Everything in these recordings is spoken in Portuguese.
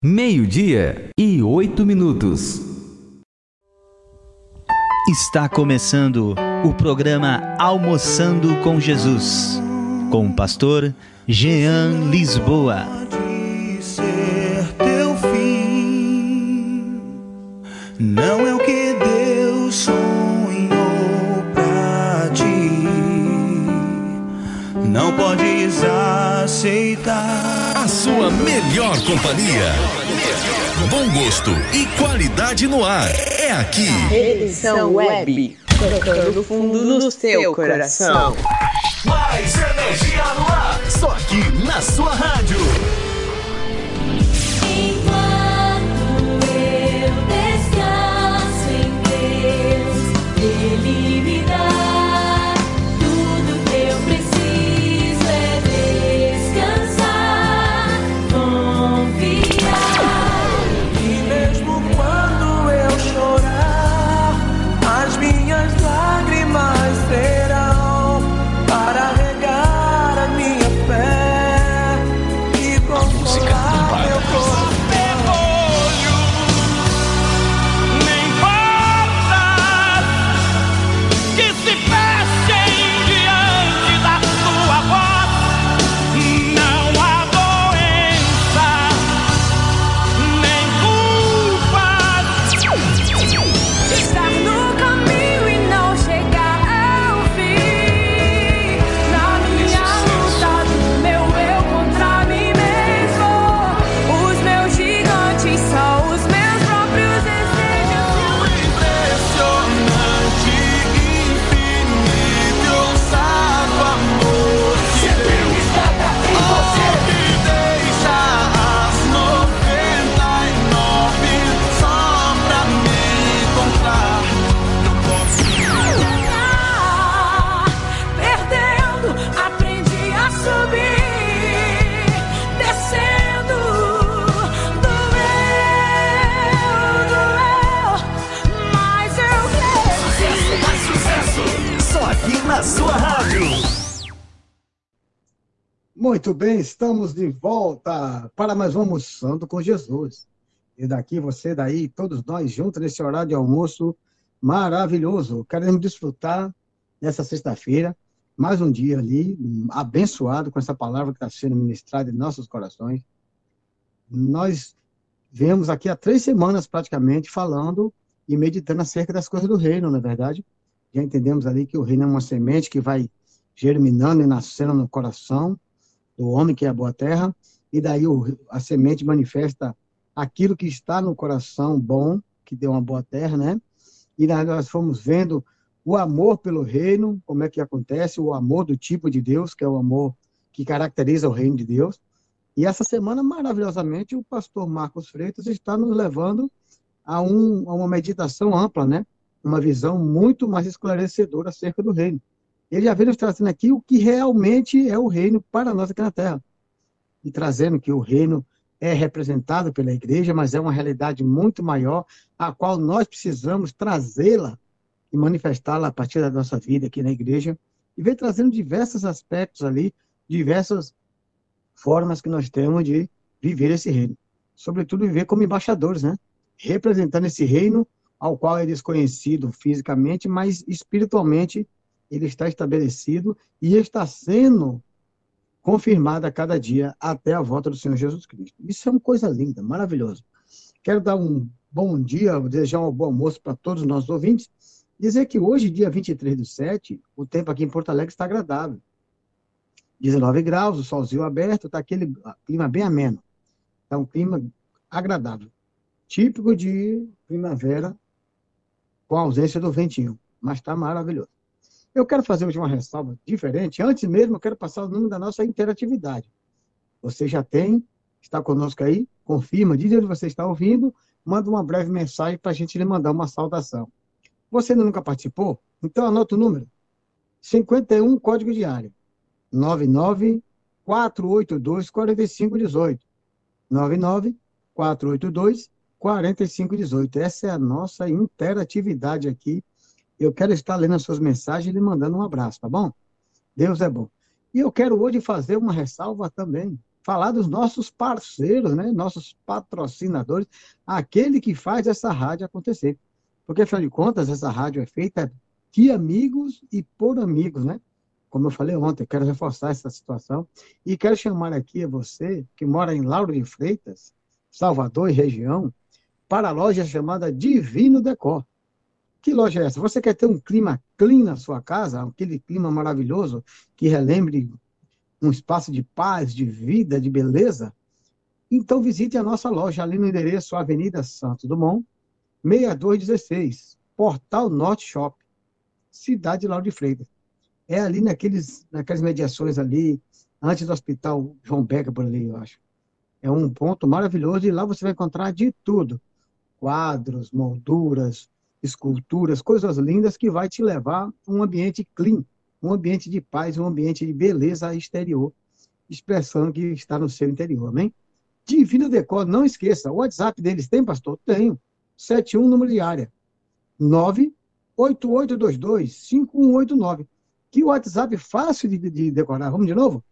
Meio-dia e oito minutos. Está começando o programa Almoçando com Jesus, com o pastor Jean Lisboa. Pode ser teu fim, não é o que Deus sonhou pra ti. Não podes aceitar. A sua melhor companhia. Bom gosto e qualidade no ar. É aqui. Edição Web, tocando fundo no seu coração. Mais energia no ar. Só aqui na sua rádio. Muito bem, estamos de volta para mais um Almoçando com Jesus. E daqui, você daí, todos nós juntos nesse horário de almoço maravilhoso. Queremos desfrutar nessa sexta-feira, mais um dia ali, abençoado com essa palavra que está sendo ministrada em nossos corações. Nós viemos aqui há três semanas praticamente falando e meditando acerca das coisas do reino, não é verdade? Já entendemos ali que o reino é uma semente que vai germinando e nascendo no coração do homem, que é a boa terra, e daí o, a semente manifesta aquilo que está no coração bom, que deu uma boa terra, né? E nós fomos vendo o amor pelo reino, como é que acontece, o amor do tipo de Deus, que é o amor que caracteriza o reino de Deus. E essa semana, maravilhosamente, o pastor Marcos Freitas está nos levando a, um, a uma meditação ampla, né? Uma visão muito mais esclarecedora acerca do reino. Ele já veio nos trazendo aqui o que realmente é o reino para nós aqui na Terra. E trazendo que o reino é representado pela igreja, mas é uma realidade muito maior, a qual nós precisamos trazê-la e manifestá-la a partir da nossa vida aqui na igreja. E vem trazendo diversos aspectos ali, diversas formas que nós temos de viver esse reino. Sobretudo viver como embaixadores, né? Representando esse reino ao qual é desconhecido fisicamente, mas espiritualmente ele está estabelecido e está sendo confirmado a cada dia até a volta do Senhor Jesus Cristo. Isso é uma coisa linda, maravilhosa. Quero dar um bom dia, desejar um bom almoço para todos os nossos ouvintes, dizer que hoje, dia 23 do 7, o tempo aqui em Porto Alegre está agradável. 19 graus, o solzinho aberto, está aquele clima bem ameno. Está um clima agradável. Típico de primavera, com a ausência do ventinho. Mas está maravilhoso. Eu quero fazer hoje uma ressalva diferente. Antes mesmo, eu quero passar o número da nossa interatividade. Você já tem, está conosco aí, confirma, diz onde você está ouvindo, manda uma breve mensagem para a gente lhe mandar uma saudação. Você nunca participou? Então anota o número. 51, código diário. 99 482 4518. 99 482 4518. Essa é a nossa interatividade aqui. Eu quero estar lendo as suas mensagens e lhe mandando um abraço, tá bom? Deus é bom. E eu quero hoje fazer uma ressalva também. falar dos nossos parceiros, né? Nossos patrocinadores, aquele que faz essa rádio acontecer. Porque, afinal de contas, essa rádio é feita de amigos e por amigos, né? Como eu falei ontem, quero reforçar essa situação e quero chamar aqui a você, que mora em Lauro de Freitas, Salvador e região, para a loja chamada Divino Decor. Que loja é essa? Você quer ter um clima clean na sua casa, aquele clima maravilhoso que relembre um espaço de paz, de vida, de beleza? Então visite a nossa loja ali no endereço Avenida Santos Dumont, 6216, Portal Norte Shop, Cidade de Lauro de Freitas. É ali naqueles, naquelas mediações ali, antes do Hospital João Becker, por ali, eu acho. É um ponto maravilhoso e lá você vai encontrar de tudo. Quadros, molduras, esculturas, coisas lindas que vai te levar a um ambiente clean, um ambiente de paz, um ambiente de beleza exterior, expressando que está no seu interior, amém? Divino Decor, não esqueça, o WhatsApp deles tem, pastor? Tenho. 71, número de área. 98822-5189. Que WhatsApp fácil de, de decorar. Vamos de novo?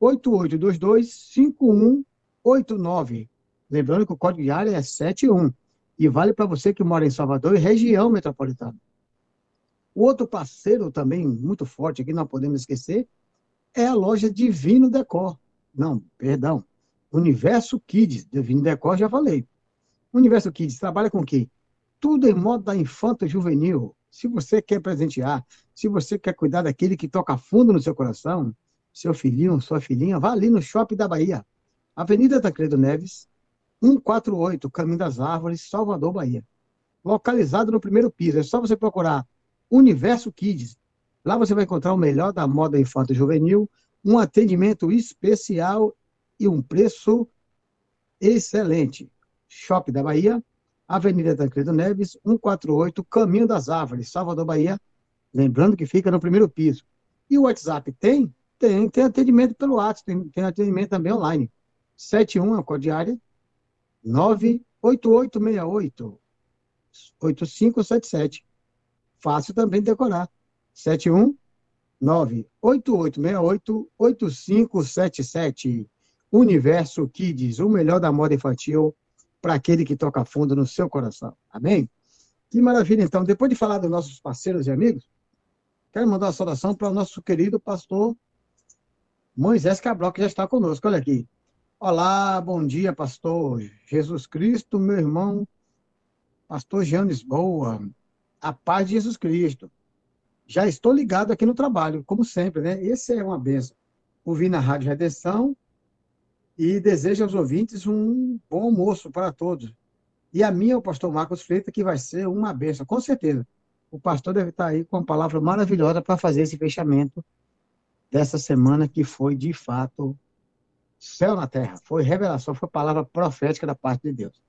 98822-5189. Lembrando que o código de área é 71. E vale para você que mora em Salvador e região metropolitana. O outro parceiro também muito forte aqui, não podemos esquecer, é a loja Divino Decor. Não, perdão. Universo Kids, Divino Decor, já falei. Universo Kids trabalha com o quê? Tudo em modo da infanta juvenil. Se você quer presentear, se você quer cuidar daquele que toca fundo no seu coração, seu filhinho, sua filhinha, vá ali no Shopping da Bahia. Avenida Tancredo Neves, 148, Caminho das Árvores, Salvador, Bahia. Localizado no primeiro piso. É só você procurar Universo Kids. Lá você vai encontrar o melhor da moda infanto juvenil, um atendimento especial e um preço excelente. Shopping da Bahia, Avenida Tancredo Neves, 148, Caminho das Árvores, Salvador, Bahia. Lembrando que fica no primeiro piso. E o WhatsApp tem? Tem, tem atendimento pelo WhatsApp, tem, tem atendimento também online. 71 é o código área, 98868 8577. Fácil também de decorar. 71 98868 8577. Universo Kids, o melhor da moda infantil para aquele que toca fundo no seu coração. Amém? Que maravilha, então. Depois de falar dos nossos parceiros e amigos, quero mandar uma saudação para o nosso querido pastor Moisés Cabral, que já está conosco. Olha aqui. Olá, bom dia, pastor Jesus Cristo, meu irmão, pastor Jean Lisboa. A paz de Jesus Cristo. Já estou ligado aqui no trabalho, como sempre, né? Esse é uma benção. Ouvi na Rádio Redenção e desejo aos ouvintes um bom almoço para todos. E a minha o pastor Marcos Freitas, que vai ser uma benção, com certeza. O pastor deve estar aí com uma palavra maravilhosa para fazer esse fechamento dessa semana que foi, de fato, céu na terra. Foi revelação, foi palavra profética da parte de Deus.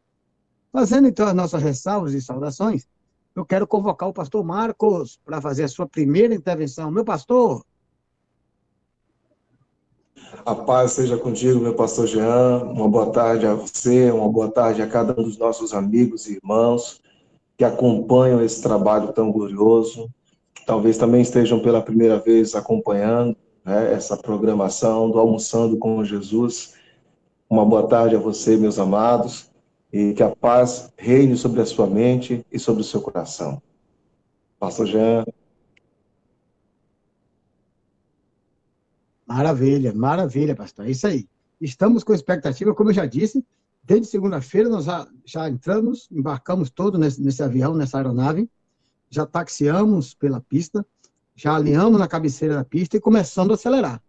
Fazendo então as nossas ressalvas e saudações, eu quero convocar o pastor Marcos para fazer a sua primeira intervenção. Meu pastor. A paz seja contigo, meu pastor Jean. Uma boa tarde a você, uma boa tarde a cada um dos nossos amigos e irmãos que acompanham esse trabalho tão glorioso. Talvez também estejam pela primeira vez acompanhando né, essa programação do Almoçando com Jesus. Uma boa tarde a você, meus amados e que a paz reine sobre a sua mente e sobre o seu coração. Pastor Jean. Maravilha, maravilha, pastor. É isso aí. Estamos com expectativa, como eu já disse, desde segunda-feira nós já, já, entramos, embarcamos todos nesse, nesse avião, nessa aeronave, já taxiamos pela pista, já alinhamos na cabeceira da pista e começando a acelerar.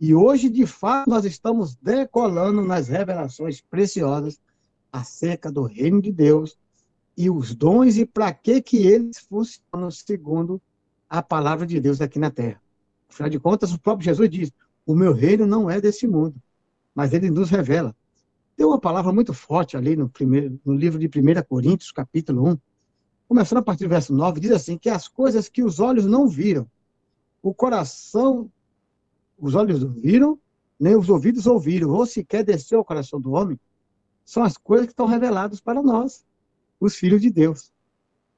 E hoje, de fato, nós estamos decolando nas revelações preciosas acerca do reino de Deus e os dons e para que que eles funcionam segundo a palavra de Deus aqui na terra. Afinal de contas, o próprio Jesus diz: "O meu reino não é desse mundo", mas ele nos revela. Tem uma palavra muito forte ali no primeiro no livro de 1 Coríntios, capítulo 1, começando a partir do verso 9, diz assim: que as coisas que os olhos não viram, o coração os olhos viram, nem os ouvidos ouviram, ou sequer desceu ao coração do homem, são as coisas que estão reveladas para nós, os filhos de Deus.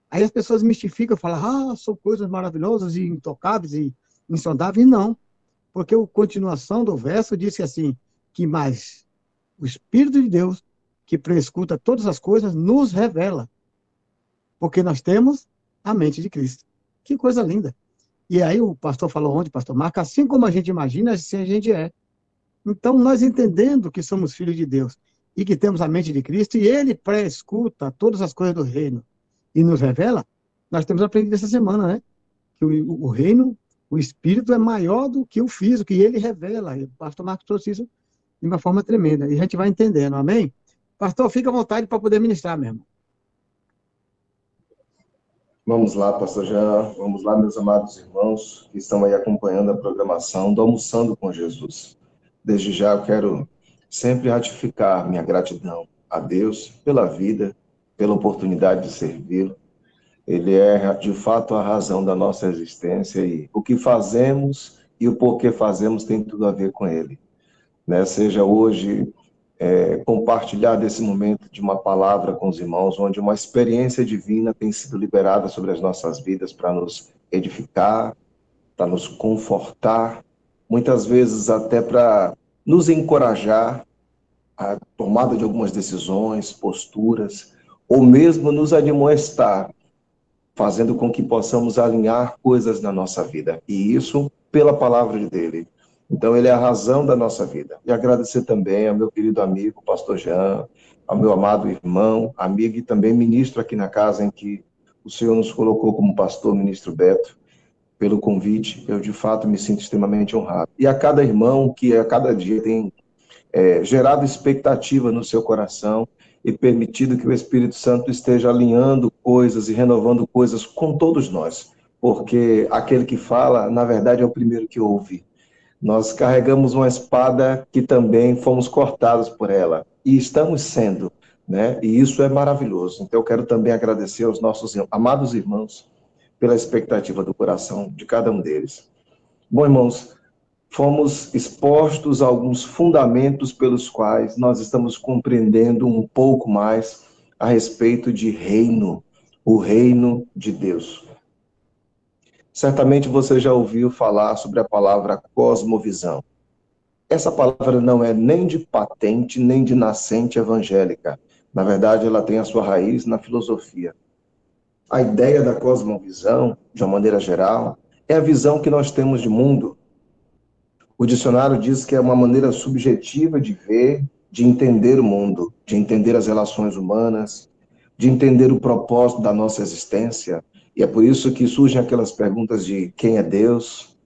Aí as pessoas mistificam, falam, ah, são coisas maravilhosas e intocáveis e insondáveis. Não. Porque a continuação do verso disse assim, que mais o Espírito de Deus, que prescuta todas as coisas, nos revela. Porque nós temos a mente de Cristo. Que coisa linda. E aí o pastor falou ontem, pastor Marco, assim como a gente imagina, assim a gente é. Então, nós entendendo que somos filhos de Deus e que temos a mente de Cristo, e Ele pré-escuta todas as coisas do reino e nos revela, nós temos aprendido essa semana, né? Que o, o reino, o Espírito é maior do que o físico, e Ele revela. E o pastor Marcos trouxe isso de uma forma tremenda. E a gente vai entendendo, amém? Pastor, fica à vontade para poder ministrar mesmo. Vamos lá, pastor Jean, vamos lá, meus amados irmãos que estão aí acompanhando a programação do Almoçando com Jesus. Desde já eu quero sempre ratificar minha gratidão a Deus pela vida, pela oportunidade de servi-lo. Ele é, de fato, a razão da nossa existência e o que fazemos e o porquê fazemos tem tudo a ver com ele. Né? Seja hoje é, compartilhar desse momento de uma palavra com os irmãos, onde uma experiência divina tem sido liberada sobre as nossas vidas para nos edificar, para nos confortar, muitas vezes até para nos encorajar a tomada de algumas decisões, posturas, ou mesmo nos admoestar, fazendo com que possamos alinhar coisas na nossa vida. E isso pela palavra dele. Então, ele é a razão da nossa vida. E agradecer também ao meu querido amigo, pastor Jean, ao meu amado irmão, amigo e também ministro aqui na casa em que o Senhor nos colocou como pastor, ministro Beto, pelo convite. Eu, de fato, me sinto extremamente honrado. E a cada irmão que a cada dia tem é, gerado expectativa no seu coração e permitido que o Espírito Santo esteja alinhando coisas e renovando coisas com todos nós. Porque aquele que fala, na verdade, é o primeiro que ouve nós carregamos uma espada que também fomos cortados por ela e estamos sendo, né? E isso é maravilhoso. Então eu quero também agradecer aos nossos amados irmãos pela expectativa do coração de cada um deles. Bom, irmãos, fomos expostos a alguns fundamentos pelos quais nós estamos compreendendo um pouco mais a respeito de reino, o reino de Deus. Certamente você já ouviu falar sobre a palavra cosmovisão. Essa palavra não é nem de patente, nem de nascente evangélica. Na verdade, ela tem a sua raiz na filosofia. A ideia da cosmovisão, de uma maneira geral, é a visão que nós temos de mundo. O dicionário diz que é uma maneira subjetiva de ver, de entender o mundo, de entender as relações humanas, de entender o propósito da nossa existência, e é por isso que surgem aquelas perguntas de quem é Deus,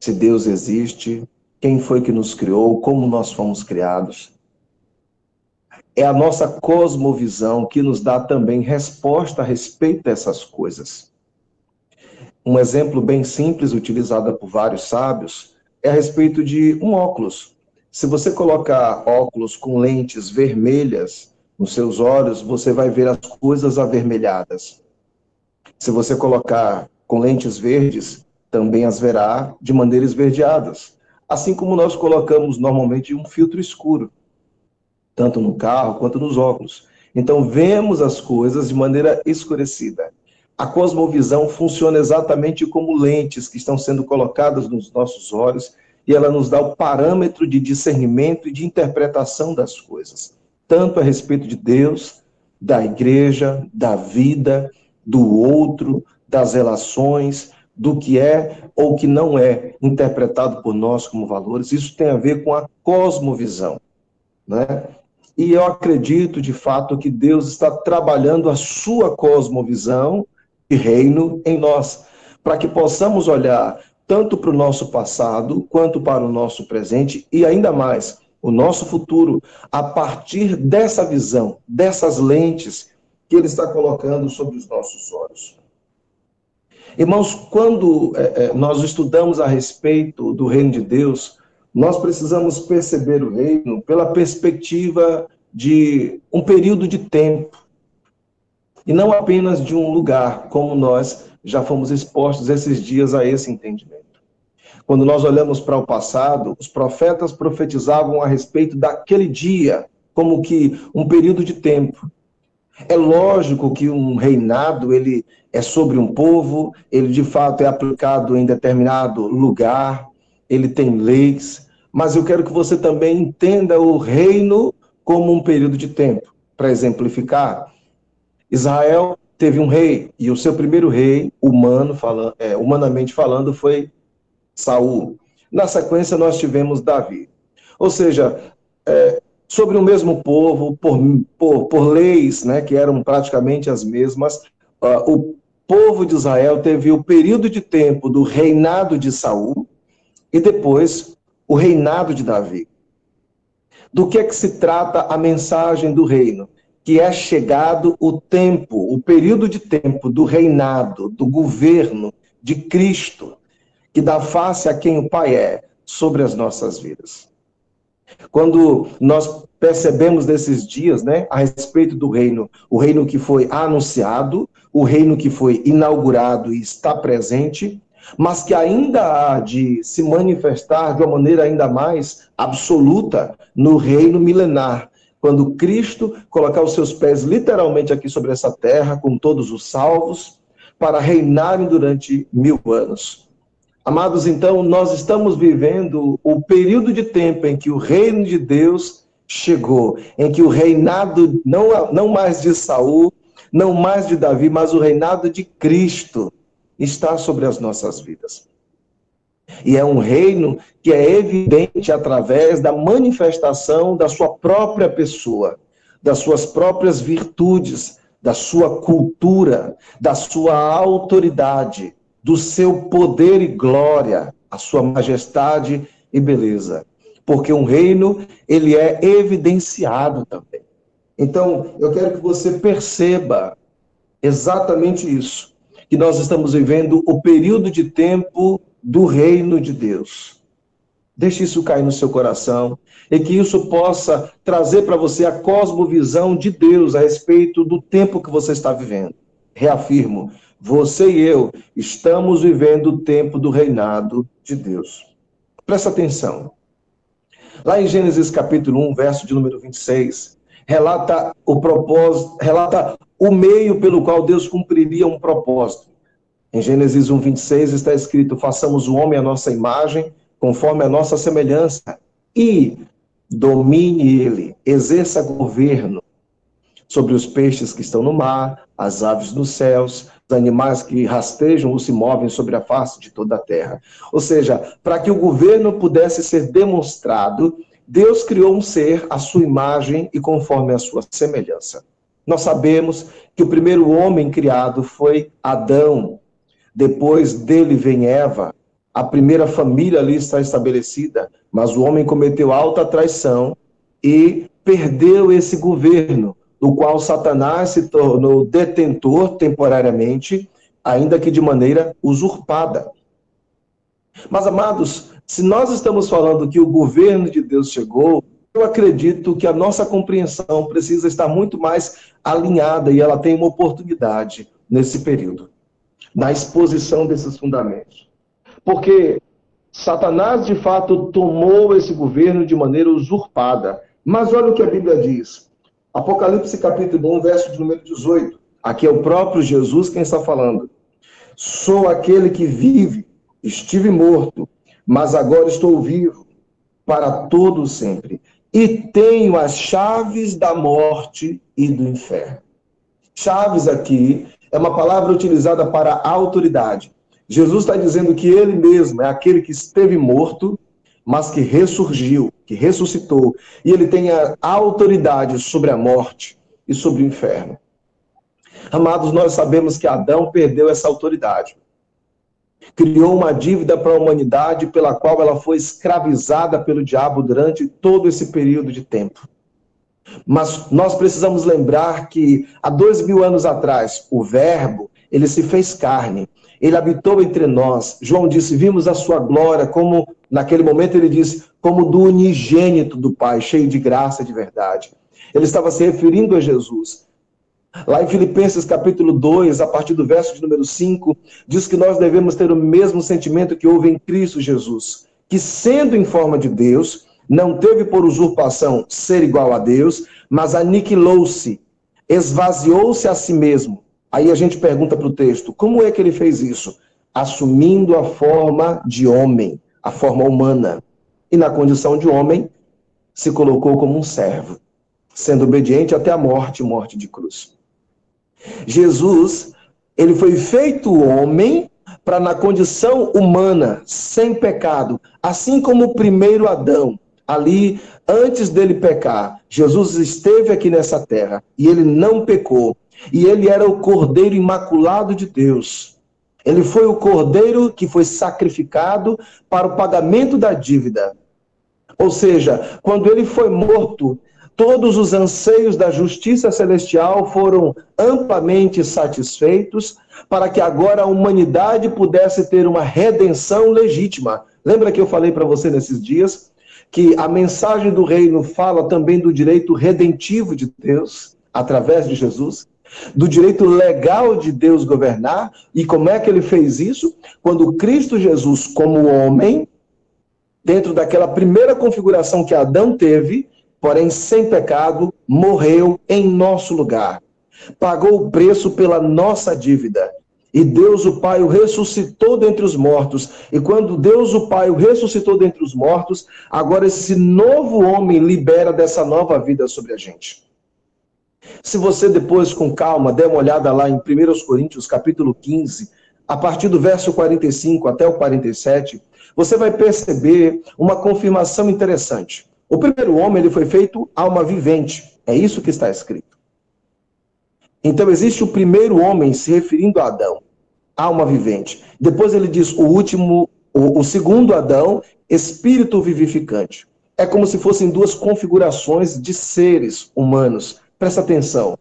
se Deus existe, quem foi que nos criou, como nós fomos criados. É a nossa cosmovisão que nos dá também resposta a respeito dessas coisas. Um exemplo bem simples, utilizado por vários sábios, é a respeito de um óculos. Se você colocar óculos com lentes vermelhas nos seus olhos, você vai ver as coisas avermelhadas. Se você colocar com lentes verdes, também as verá de maneira esverdeadas. Assim como nós colocamos normalmente um filtro escuro, tanto no carro quanto nos óculos. Então, vemos as coisas de maneira escurecida. A cosmovisão funciona exatamente como lentes que estão sendo colocadas nos nossos olhos e ela nos dá o parâmetro de discernimento e de interpretação das coisas, tanto a respeito de Deus, da igreja, da vida, do outro, das relações, do que é ou que não é interpretado por nós como valores. Isso tem a ver com a cosmovisão, né? E eu acredito, de fato, que Deus está trabalhando a sua cosmovisão e reino em nós, para que possamos olhar tanto para o nosso passado quanto para o nosso presente e ainda mais o nosso futuro a partir dessa visão, dessas lentes que ele está colocando sobre os nossos olhos. Irmãos, quando é, é, nós estudamos a respeito do reino de Deus, nós precisamos perceber o reino pela perspectiva de um período de tempo, e não apenas de um lugar, como nós já fomos expostos esses dias a esse entendimento. Quando nós olhamos para o passado, os profetas profetizavam a respeito daquele dia, como que um período de tempo. É lógico que um reinado ele é sobre um povo, ele de fato é aplicado em determinado lugar, ele tem leis, mas eu quero que você também entenda o reino como um período de tempo. Para exemplificar, Israel teve um rei, e o seu primeiro rei, humano, falando, é, humanamente falando, foi Saul. Na sequência, nós tivemos Davi. Ou seja, é, sobre o mesmo povo, por, por, por, leis né, que eram praticamente as mesmas, uh, o povo de Israel teve o período de tempo do reinado de Saul e depois o reinado de Davi. Do que é que se trata a mensagem do reino? Que é chegado o tempo, o período de tempo do reinado, do governo de Cristo, que dá face a quem o Pai é sobre as nossas vidas. Quando nós percebemos nesses dias, né, a respeito do reino, o reino que foi anunciado, o reino que foi inaugurado e está presente, mas que ainda há de se manifestar de uma maneira ainda mais absoluta no reino milenar, quando Cristo colocar os seus pés literalmente aqui sobre essa terra, com todos os salvos, para reinarem durante mil anos. Amados, então, nós estamos vivendo o período de tempo em que o reino de Deus chegou, em que o reinado, não, não mais de Saul, não mais de Davi, mas o reinado de Cristo está sobre as nossas vidas. E é um reino que é evidente através da manifestação da sua própria pessoa, das suas próprias virtudes, da sua cultura, da sua autoridade, do seu poder e glória, a sua majestade e beleza. Porque um reino, ele é evidenciado também. Então, eu quero que você perceba exatamente isso, que nós estamos vivendo o período de tempo do reino de Deus. Deixe isso cair no seu coração e que isso possa trazer para você a cosmovisão de Deus a respeito do tempo que você está vivendo. Reafirmo, você e eu estamos vivendo o tempo do reinado de Deus. Presta atenção. Lá em Gênesis capítulo 1, verso de número 26, relata o propósito, relata o meio pelo qual Deus cumpriria um propósito. Em Gênesis 1, 26 está escrito: façamos o homem à nossa imagem, conforme a nossa semelhança, e domine ele, exerça governo sobre os peixes que estão no mar, as aves dos céus, animais que rastejam ou se movem sobre a face de toda a terra. Ou seja, para que o governo pudesse ser demonstrado, Deus criou um ser à sua imagem e conforme a sua semelhança. Nós sabemos que o primeiro homem criado foi Adão. Depois dele vem Eva. A primeira família ali está estabelecida, mas o homem cometeu alta traição e perdeu esse governo do qual Satanás se tornou detentor temporariamente, ainda que de maneira usurpada. Mas, amados, se nós estamos falando que o governo de Deus chegou, eu acredito que a nossa compreensão precisa estar muito mais alinhada e ela tem uma oportunidade nesse período, na exposição desses fundamentos. Porque Satanás, de fato, tomou esse governo de maneira usurpada. Mas olha o que a Bíblia diz. Apocalipse capítulo 1, verso de número 18. Aqui é o próprio Jesus quem está falando. Sou aquele que vive, estive morto, mas agora estou vivo para todo sempre. E tenho as chaves da morte e do inferno. Chaves aqui é uma palavra utilizada para autoridade. Jesus está dizendo que ele mesmo é aquele que esteve morto, mas que ressurgiu, que ressuscitou, e ele tem a autoridade sobre a morte e sobre o inferno. Amados, nós sabemos que Adão perdeu essa autoridade. Criou uma dívida para a humanidade pela qual ela foi escravizada pelo diabo durante todo esse período de tempo. Mas nós precisamos lembrar que há dois mil anos atrás, o Verbo, ele se fez carne ele habitou entre nós. João disse: Vimos a sua glória, como naquele momento ele disse, como do unigênito do Pai, cheio de graça e de verdade. Ele estava se referindo a Jesus. Lá em Filipenses capítulo 2, a partir do verso de número 5, diz que nós devemos ter o mesmo sentimento que houve em Cristo Jesus, que sendo em forma de Deus, não teve por usurpação ser igual a Deus, mas aniquilou-se, esvaziou-se a si mesmo, Aí a gente pergunta para o texto: como é que ele fez isso? Assumindo a forma de homem, a forma humana, e na condição de homem, se colocou como um servo, sendo obediente até a morte morte de cruz. Jesus, ele foi feito homem para na condição humana, sem pecado, assim como o primeiro Adão, ali antes dele pecar, Jesus esteve aqui nessa terra e ele não pecou. E ele era o cordeiro imaculado de Deus. Ele foi o cordeiro que foi sacrificado para o pagamento da dívida. Ou seja, quando ele foi morto, todos os anseios da justiça celestial foram amplamente satisfeitos para que agora a humanidade pudesse ter uma redenção legítima. Lembra que eu falei para você nesses dias que a mensagem do reino fala também do direito redentivo de Deus através de Jesus? Do direito legal de Deus governar. E como é que ele fez isso? Quando Cristo Jesus, como homem, dentro daquela primeira configuração que Adão teve, porém sem pecado, morreu em nosso lugar. Pagou o preço pela nossa dívida. E Deus o Pai o ressuscitou dentre os mortos. E quando Deus o Pai o ressuscitou dentre os mortos, agora esse novo homem libera dessa nova vida sobre a gente. Se você depois, com calma, der uma olhada lá em 1 Coríntios, capítulo 15, a partir do verso 45 até o 47, você vai perceber uma confirmação interessante. O primeiro homem ele foi feito alma vivente. É isso que está escrito. Então existe o primeiro homem se referindo a Adão, alma vivente. Depois ele diz o último, o, o segundo Adão, espírito vivificante. É como se fossem duas configurações de seres humanos. Presta atenção.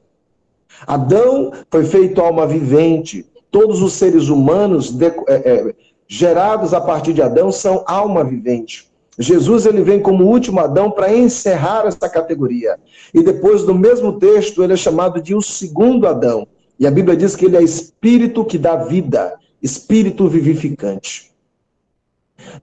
Adão foi feito alma vivente. Todos os seres humanos de, é, é, gerados a partir de Adão são alma vivente. Jesus ele vem como último Adão para encerrar essa categoria. E depois, no mesmo texto, ele é chamado de o segundo Adão. E a Bíblia diz que ele é espírito que dá vida, espírito vivificante.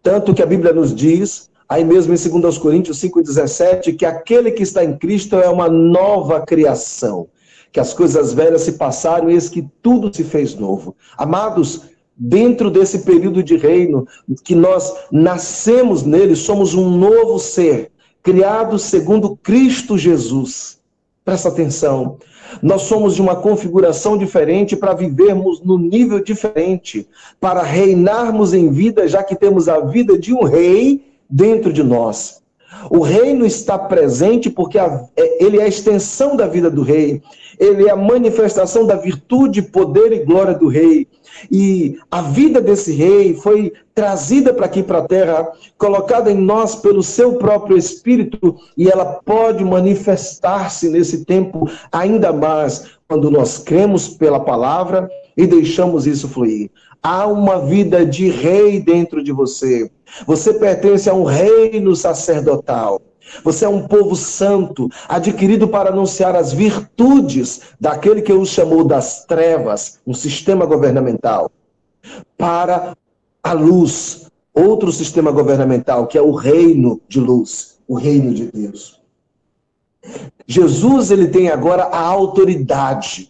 Tanto que a Bíblia nos diz, aí mesmo em 2 Coríntios 5,17, que aquele que está em Cristo é uma nova criação. Que as coisas velhas se passaram e eis que tudo se fez novo. Amados, dentro desse período de reino, que nós nascemos nele, somos um novo ser, criado segundo Cristo Jesus. Presta atenção. Nós somos de uma configuração diferente para vivermos no nível diferente, para reinarmos em vida, já que temos a vida de um rei dentro de nós. O reino está presente porque a, é, ele é a extensão da vida do rei, ele é a manifestação da virtude, poder e glória do rei. E a vida desse rei foi trazida para aqui para a terra, colocada em nós pelo seu próprio espírito, e ela pode manifestar-se nesse tempo ainda mais quando nós cremos pela palavra e deixamos isso fluir. Há uma vida de rei dentro de você. Você pertence a um reino sacerdotal. Você é um povo santo, adquirido para anunciar as virtudes daquele que os chamou das trevas, um sistema governamental, para a luz, outro sistema governamental, que é o reino de luz, o reino de Deus. Jesus ele tem agora a autoridade.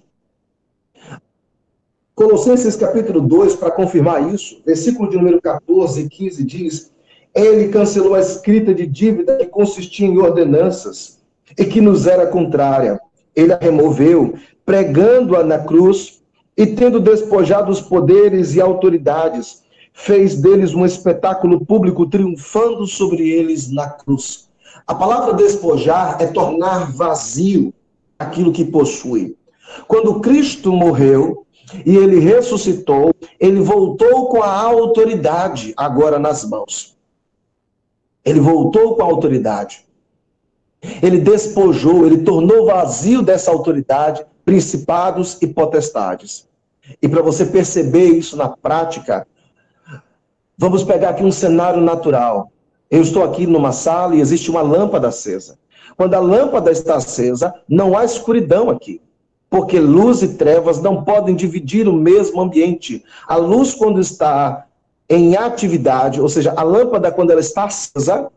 Colossenses capítulo 2, para confirmar isso, versículo de número 14 e 15 diz: ele cancelou a escrita de dívida que consistia em ordenanças e que nos era contrária. Ele a removeu, pregando-a na cruz e tendo despojado os poderes e autoridades, fez deles um espetáculo público, triunfando sobre eles na cruz. A palavra despojar é tornar vazio aquilo que possui. Quando Cristo morreu e ele ressuscitou, ele voltou com a autoridade agora nas mãos. Ele voltou com a autoridade. Ele despojou, ele tornou vazio dessa autoridade principados e potestades. E para você perceber isso na prática, vamos pegar aqui um cenário natural. Eu estou aqui numa sala e existe uma lâmpada acesa. Quando a lâmpada está acesa, não há escuridão aqui. Porque luz e trevas não podem dividir o mesmo ambiente. A luz, quando está em atividade, ou seja, a lâmpada, quando ela está acesa,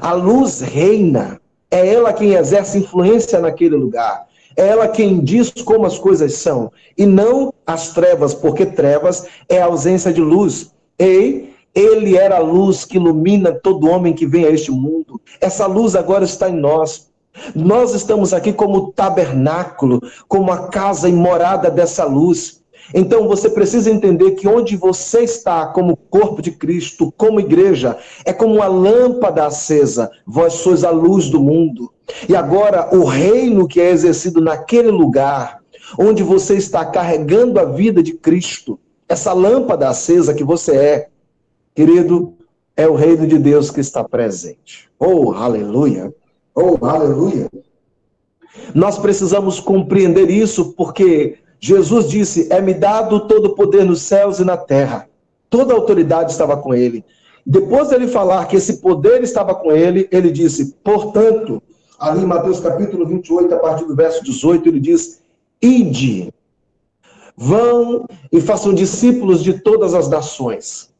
a luz reina. É ela quem exerce influência naquele lugar. É ela quem diz como as coisas são. E não as trevas, porque trevas é a ausência de luz. E Ele era a luz que ilumina todo homem que vem a este mundo. Essa luz agora está em nós. Nós estamos aqui como tabernáculo, como a casa e morada dessa luz. Então você precisa entender que onde você está, como corpo de Cristo, como igreja, é como uma lâmpada acesa. Vós sois a luz do mundo. E agora o reino que é exercido naquele lugar, onde você está carregando a vida de Cristo, essa lâmpada acesa que você é, querido, é o reino de Deus que está presente. Oh, aleluia! Oh, aleluia! Nós precisamos compreender isso porque Jesus disse: É-me dado todo o poder nos céus e na terra. Toda a autoridade estava com ele. Depois dele falar que esse poder estava com ele, ele disse: Portanto, ali em Mateus capítulo 28, a partir do verso 18, ele diz: Ide, vão e façam discípulos de todas as nações.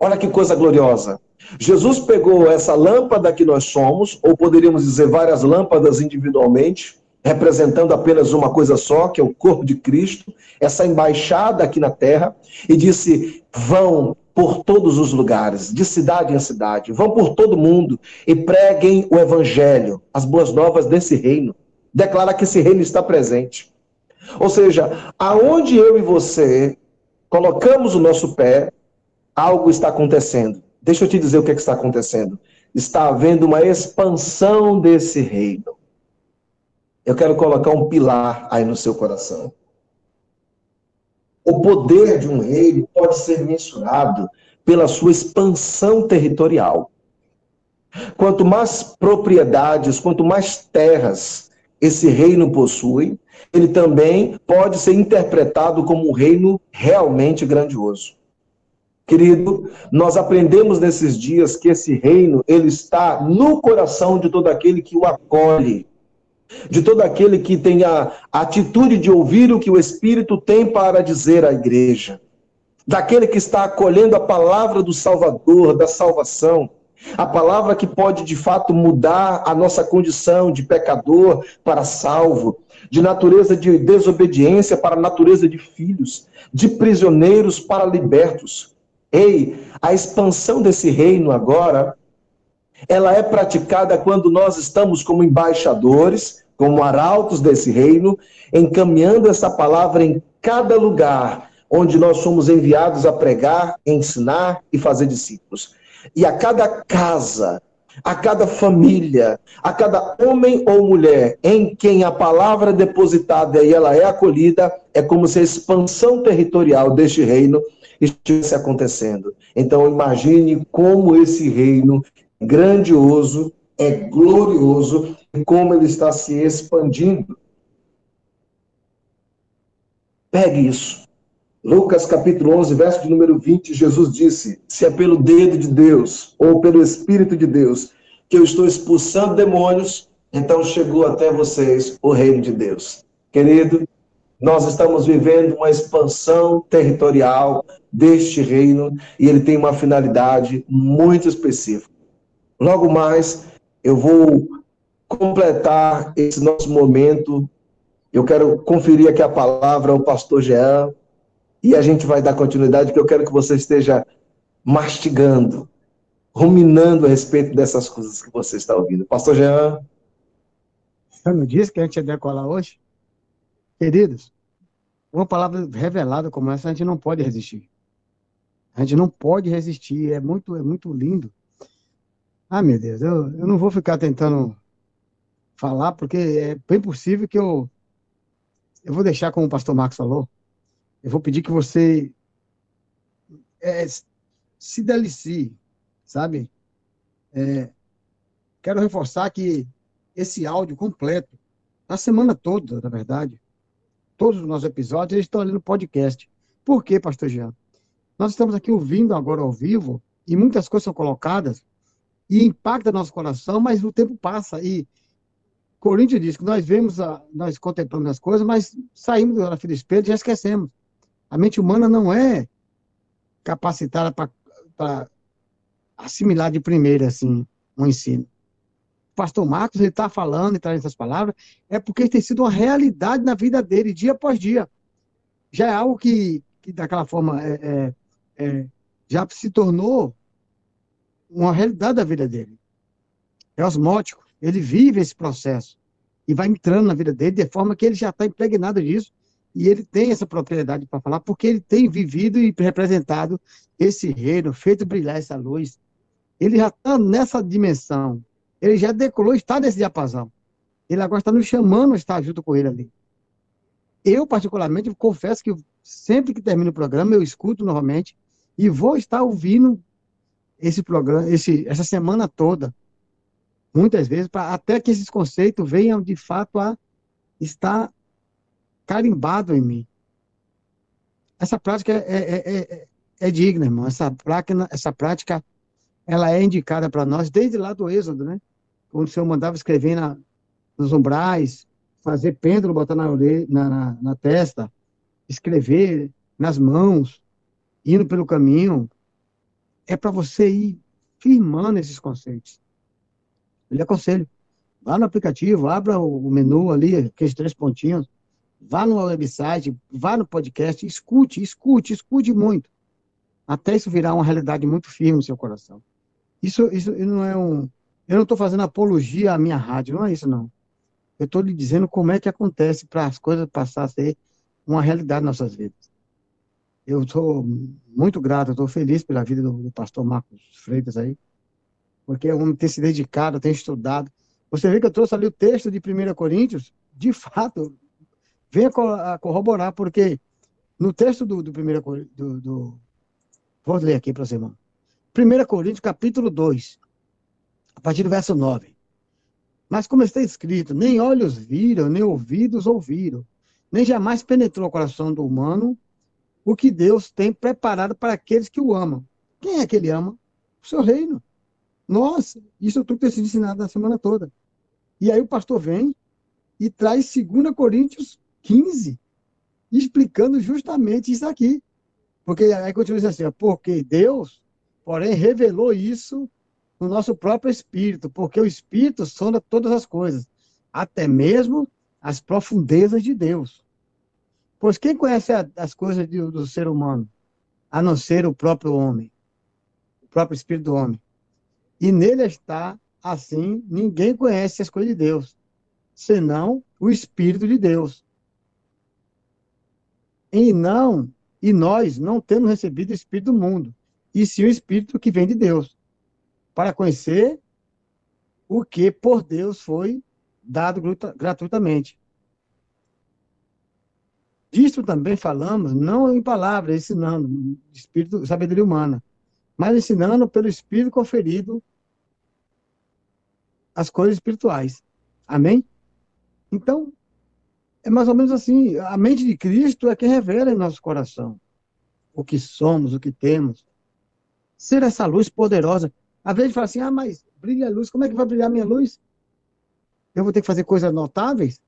Olha que coisa gloriosa. Jesus pegou essa lâmpada que nós somos, ou poderíamos dizer várias lâmpadas individualmente, representando apenas uma coisa só, que é o corpo de Cristo, essa embaixada aqui na terra, e disse: vão por todos os lugares, de cidade em cidade, vão por todo mundo e preguem o evangelho, as boas novas desse reino. Declara que esse reino está presente. Ou seja, aonde eu e você colocamos o nosso pé, algo está acontecendo. Deixa eu te dizer o que, é que está acontecendo. Está havendo uma expansão desse reino. Eu quero colocar um pilar aí no seu coração. O poder de um reino pode ser mensurado pela sua expansão territorial. Quanto mais propriedades, quanto mais terras esse reino possui, ele também pode ser interpretado como um reino realmente grandioso. Querido, nós aprendemos nesses dias que esse reino, ele está no coração de todo aquele que o acolhe, de todo aquele que tem a atitude de ouvir o que o Espírito tem para dizer à igreja, daquele que está acolhendo a palavra do Salvador, da salvação, a palavra que pode de fato mudar a nossa condição de pecador para salvo, de natureza de desobediência para natureza de filhos, de prisioneiros para libertos. Ei, a expansão desse reino agora, ela é praticada quando nós estamos como embaixadores, como arautos desse reino, encaminhando essa palavra em cada lugar onde nós somos enviados a pregar, ensinar e fazer discípulos. E a cada casa, a cada família, a cada homem ou mulher em quem a palavra é depositada e ela é acolhida, é como se a expansão territorial deste reino estivesse acontecendo. Então imagine como esse reino grandioso, é glorioso e como ele está se expandindo. Pegue isso. Lucas capítulo 11, verso de número 20, Jesus disse: Se é pelo dedo de Deus ou pelo Espírito de Deus que eu estou expulsando demônios, então chegou até vocês o reino de Deus. Querido, nós estamos vivendo uma expansão territorial deste reino e ele tem uma finalidade muito específica. Logo mais, eu vou completar esse nosso momento. Eu quero conferir aqui a palavra ao pastor Jean e a gente vai dar continuidade, porque eu quero que você esteja mastigando, ruminando a respeito dessas coisas que você está ouvindo. Pastor Jean. Você não disse que a gente ia decolar hoje? Queridos, uma palavra revelada como essa a gente não pode resistir. A gente não pode resistir, é muito, é muito lindo. Ah, meu Deus, eu, eu não vou ficar tentando falar, porque é bem possível que eu. Eu vou deixar como o pastor Marcos falou. Eu vou pedir que você é, se delicie, sabe? É, quero reforçar que esse áudio completo, a semana toda, na verdade, todos os nossos episódios, eles estão ali no podcast. Por quê, pastor Jean? Nós estamos aqui ouvindo agora ao vivo e muitas coisas são colocadas e impacta nosso coração, mas o tempo passa e Coríntios diz que nós vemos, a, nós contemplamos as coisas, mas saímos da fila do espelho e já esquecemos. A mente humana não é capacitada para assimilar de primeira, assim, um ensino. O pastor Marcos, ele está falando e trazendo essas palavras, é porque tem sido uma realidade na vida dele, dia após dia. Já é algo que, que daquela forma, é, é, é, já se tornou uma realidade da vida dele. É osmótico. Ele vive esse processo e vai entrando na vida dele de forma que ele já está impregnado disso e ele tem essa propriedade para falar porque ele tem vivido e representado esse reino, feito brilhar essa luz. Ele já está nessa dimensão. Ele já decolou, está nesse diapasão. Ele agora está nos chamando a estar junto com ele ali. Eu, particularmente, confesso que sempre que termino o programa, eu escuto novamente e vou estar ouvindo esse programa, esse, essa semana toda, muitas vezes, pra, até que esses conceitos venham de fato a estar carimbado em mim. Essa prática é, é, é, é digna, irmão. Essa prática, essa prática ela é indicada para nós desde lá do Êxodo, né? Quando o Senhor mandava escrever na, nos umbrais, fazer pêndulo, botar na, orelha, na, na, na testa, escrever nas mãos, indo pelo caminho, é para você ir firmando esses conceitos. Eu lhe aconselho. Vá no aplicativo, abra o menu ali, aqueles três pontinhos, vá no website, vá no podcast, escute, escute, escute muito. Até isso virar uma realidade muito firme no seu coração. Isso, isso não é um. Eu não estou fazendo apologia à minha rádio, não é isso, não. Eu estou lhe dizendo como é que acontece para as coisas passar a ser uma realidade nas nossas vidas. Eu sou muito grato, estou feliz pela vida do, do, pastor Marcos Freitas aí, porque é um homem tem se dedicado, tem estudado. Você vê que eu trouxe ali o texto de 1 Coríntios, de fato, venha corroborar, porque no texto do, do 1 do, do, Vou ler aqui para você, irmão. 1 Coríntios, capítulo 2, a partir do verso 9. Mas como está escrito, nem olhos viram, nem ouvidos ouviram, nem jamais penetrou o coração do humano o que Deus tem preparado para aqueles que o amam. Quem é que ele ama? O seu reino. Nós, isso tudo tem sido ensinado na semana toda. E aí o pastor vem e traz 2 Coríntios 15, explicando justamente isso aqui. Porque aí continua dizendo assim, porque Deus, porém, revelou isso no nosso próprio espírito, porque o espírito sonda todas as coisas, até mesmo as profundezas de Deus. Pois quem conhece as coisas do, do ser humano, a não ser o próprio homem, o próprio espírito do homem? E nele está, assim, ninguém conhece as coisas de Deus, senão o espírito de Deus. E não, e nós não temos recebido o espírito do mundo, e sim o espírito que vem de Deus, para conhecer o que por Deus foi dado gratuitamente. Disso também falamos, não em palavras, ensinando, espírito, sabedoria humana, mas ensinando pelo Espírito conferido as coisas espirituais. Amém? Então, é mais ou menos assim, a mente de Cristo é quem revela em nosso coração o que somos, o que temos. Ser essa luz poderosa. Às vezes fala assim, ah, mas brilha a luz, como é que vai brilhar minha luz? Eu vou ter que fazer coisas notáveis?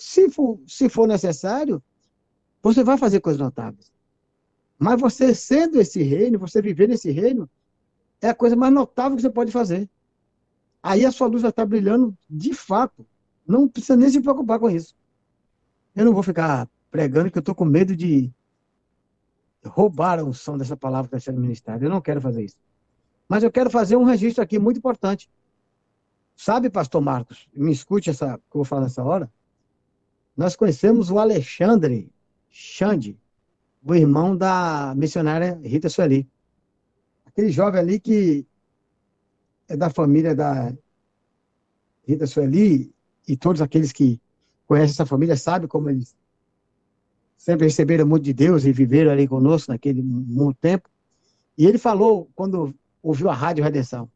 Se for, se for necessário, você vai fazer coisas notáveis. Mas você sendo esse reino, você viver nesse reino, é a coisa mais notável que você pode fazer. Aí a sua luz vai estar brilhando de fato. Não precisa nem se preocupar com isso. Eu não vou ficar pregando que eu estou com medo de roubar a unção dessa palavra que está sendo ministrada. Eu não quero fazer isso. Mas eu quero fazer um registro aqui muito importante. Sabe, pastor Marcos, me escute essa que eu vou falar nessa hora nós conhecemos o Alexandre Xande, o irmão da missionária Rita Sueli. Aquele jovem ali que é da família da Rita Sueli, e todos aqueles que conhecem essa família sabem como eles sempre receberam muito de Deus e viveram ali conosco naquele muito tempo. E ele falou, quando ouviu a Rádio Redenção,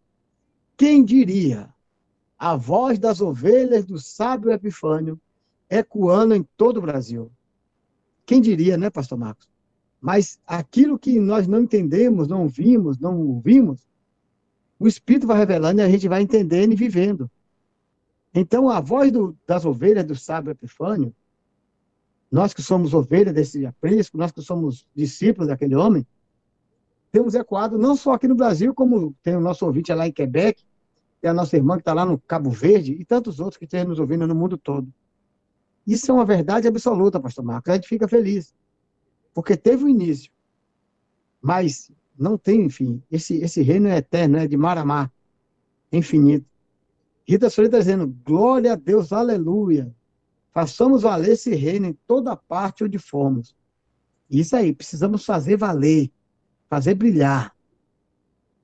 quem diria a voz das ovelhas do sábio Epifânio ecoando em todo o Brasil. Quem diria, né, pastor Marcos? Mas aquilo que nós não entendemos, não vimos, não ouvimos, o Espírito vai revelando e a gente vai entendendo e vivendo. Então, a voz do, das ovelhas do sábio Epifânio, nós que somos ovelhas desse aprisco, nós que somos discípulos daquele homem, temos ecoado não só aqui no Brasil, como tem o nosso ouvinte lá em Quebec, tem a nossa irmã que está lá no Cabo Verde, e tantos outros que estão nos ouvindo no mundo todo. Isso é uma verdade absoluta, pastor Marcos. A gente fica feliz. Porque teve um início. mas não tem fim. Esse, esse reino é eterno, é de mar a mar, é infinito. Rita Soledade está dizendo, glória a Deus, aleluia. Façamos valer esse reino em toda parte onde formos. Isso aí, precisamos fazer valer, fazer brilhar.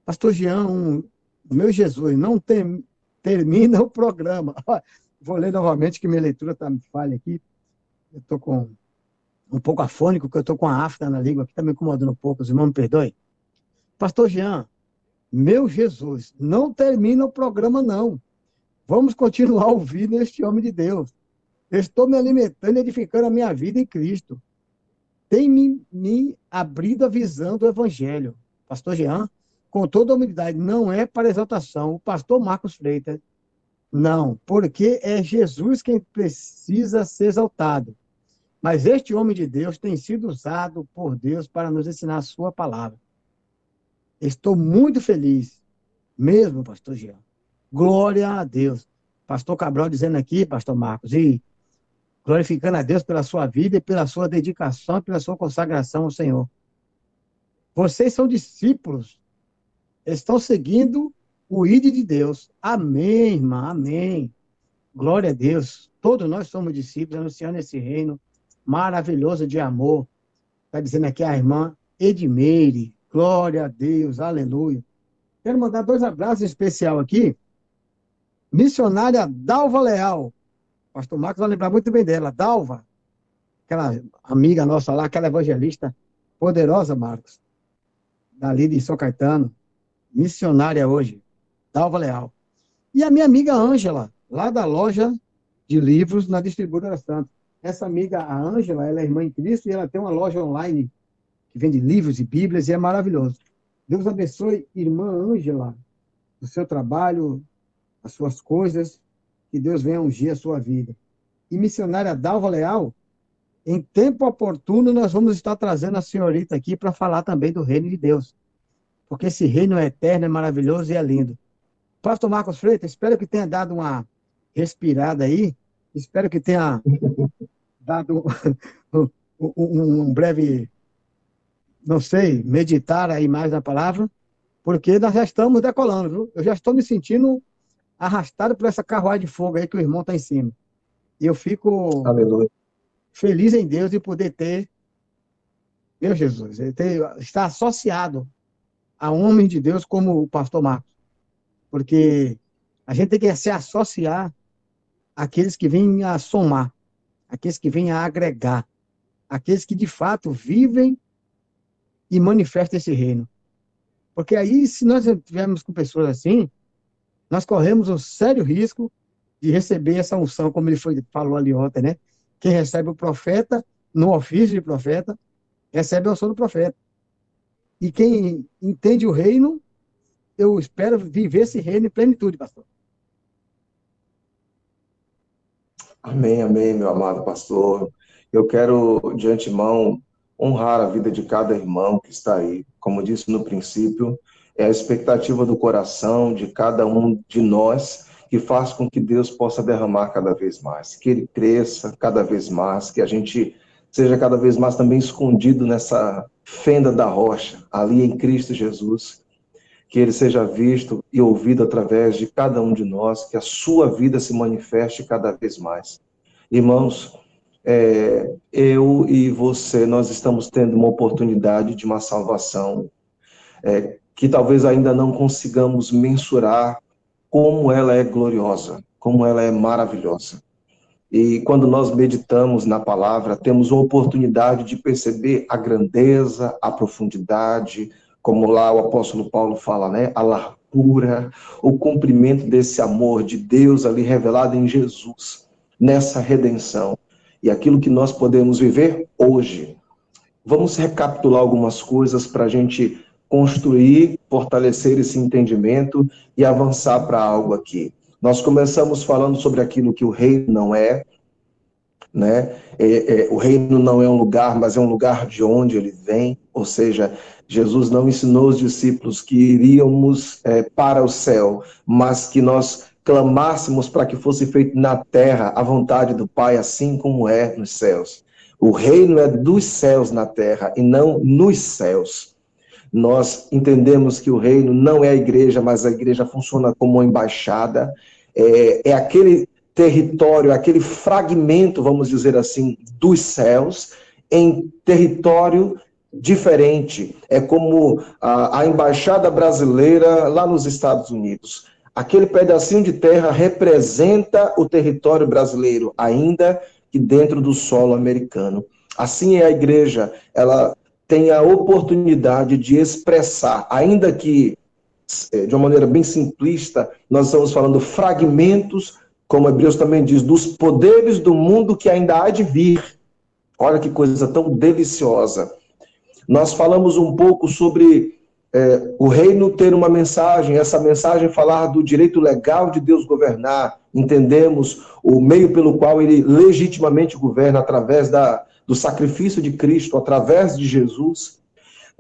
Pastor Jean, meu Jesus, não tem, termina o programa. Vou ler novamente, que minha leitura está me falha aqui. Eu estou com um pouco afônico, porque eu estou com a afta na língua, que está me incomodando um pouco, os irmãos me perdoem. Pastor Jean, meu Jesus, não termina o programa, não. Vamos continuar ouvindo este homem de Deus. Eu estou me alimentando e edificando a minha vida em Cristo. Tem me, me abrido a visão do Evangelho. Pastor Jean, com toda a humildade, não é para exaltação. O pastor Marcos Freitas, não, porque é Jesus quem precisa ser exaltado. Mas este homem de Deus tem sido usado por Deus para nos ensinar a sua palavra. Estou muito feliz, mesmo, pastor Jean. Glória a Deus. Pastor Cabral dizendo aqui, pastor Marcos, e glorificando a Deus pela sua vida e pela sua dedicação e pela sua consagração ao Senhor. Vocês são discípulos, estão seguindo o ID de Deus. Amém, irmã, amém. Glória a Deus. Todos nós somos discípulos, anunciando esse reino maravilhoso de amor. Está dizendo aqui a irmã Edmeire. Glória a Deus, aleluia. Quero mandar dois abraços especial aqui. Missionária Dalva Leal. Pastor Marcos vai lembrar muito bem dela. Dalva, aquela amiga nossa lá, aquela evangelista poderosa, Marcos. Dali de São Caetano. Missionária hoje. Dalva Leal. E a minha amiga Ângela, lá da loja de livros na Distribuidora Santos. Essa amiga, a Ângela, ela é irmã em Cristo e ela tem uma loja online que vende livros e bíblias e é maravilhoso. Deus abençoe, irmã Ângela, o seu trabalho, as suas coisas, que Deus venha ungir a sua vida. E missionária Dalva Leal, em tempo oportuno nós vamos estar trazendo a senhorita aqui para falar também do reino de Deus. Porque esse reino é eterno, é maravilhoso e é lindo. Pastor Marcos Freitas, espero que tenha dado uma respirada aí. Espero que tenha dado um, um, breve, não sei, meditar aí mais na palavra, porque nós já estamos decolando, viu? Eu já estou me sentindo arrastado por essa carruagem de fogo aí que o irmão está em cima. E eu fico Aleluia. feliz em Deus de poder ter, meu Jesus, ter, estar associado a homem de Deus como o pastor Marcos. Porque a gente tem que se associar àqueles que vêm a somar, aqueles que vêm a agregar, aqueles que de fato vivem e manifestam esse reino. Porque aí, se nós estivermos com pessoas assim, nós corremos um sério risco de receber essa unção, como ele foi, falou ali ontem, né? Quem recebe o profeta, no ofício de profeta, recebe a unção do profeta. E quem entende o reino, eu espero viver esse reino em plenitude, pastor. Amém, amém, meu amado pastor. Eu quero, de antemão, honrar a vida de cada irmão que está aí. Como disse no princípio, é a expectativa do coração de cada um de nós que faz com que Deus possa derramar cada vez mais, que ele cresça cada vez mais, que a gente seja cada vez mais também escondido nessa fenda da rocha, ali em Cristo Jesus, que ele seja visto e ouvido através de cada um de nós, que a sua vida se manifeste cada vez mais. Irmãos, é, eu e você, nós estamos tendo uma oportunidade de uma salvação é, que talvez ainda não consigamos mensurar como ela é gloriosa, como ela é maravilhosa. E quando nós meditamos na palavra, temos uma oportunidade de perceber a grandeza, a profundidade, como lá o apóstolo Paulo fala, né? A largura, o cumprimento desse amor de Deus ali revelado em Jesus, nessa redenção. E aquilo que nós podemos viver hoje. Vamos recapitular algumas coisas para a gente construir, fortalecer esse entendimento e avançar para algo aqui. Nós começamos falando sobre aquilo que o reino não é, né? É, é, o reino não é um lugar, mas é um lugar de onde ele vem. Ou seja, Jesus não ensinou os discípulos que iríamos é, para o céu, mas que nós clamássemos para que fosse feito na terra a vontade do Pai, assim como é nos céus. O reino é dos céus na terra e não nos céus. Nós entendemos que o reino não é a igreja, mas a igreja funciona como uma embaixada. É, é aquele território, aquele fragmento, vamos dizer assim, dos céus em território diferente. É como a, a embaixada brasileira lá nos Estados Unidos. Aquele pedacinho de terra representa o território brasileiro, ainda que dentro do solo americano. Assim é a igreja, ela tem a oportunidade de expressar, ainda que eh, de uma maneira bem simplista, nós estamos falando fragmentos, como Hebreus também diz, dos poderes do mundo que ainda há de vir. Olha que coisa tão deliciosa. Nós falamos um pouco sobre é, o reino ter uma mensagem, essa mensagem falar do direito legal de Deus governar. Entendemos o meio pelo qual ele legitimamente governa através da, do sacrifício de Cristo, através de Jesus.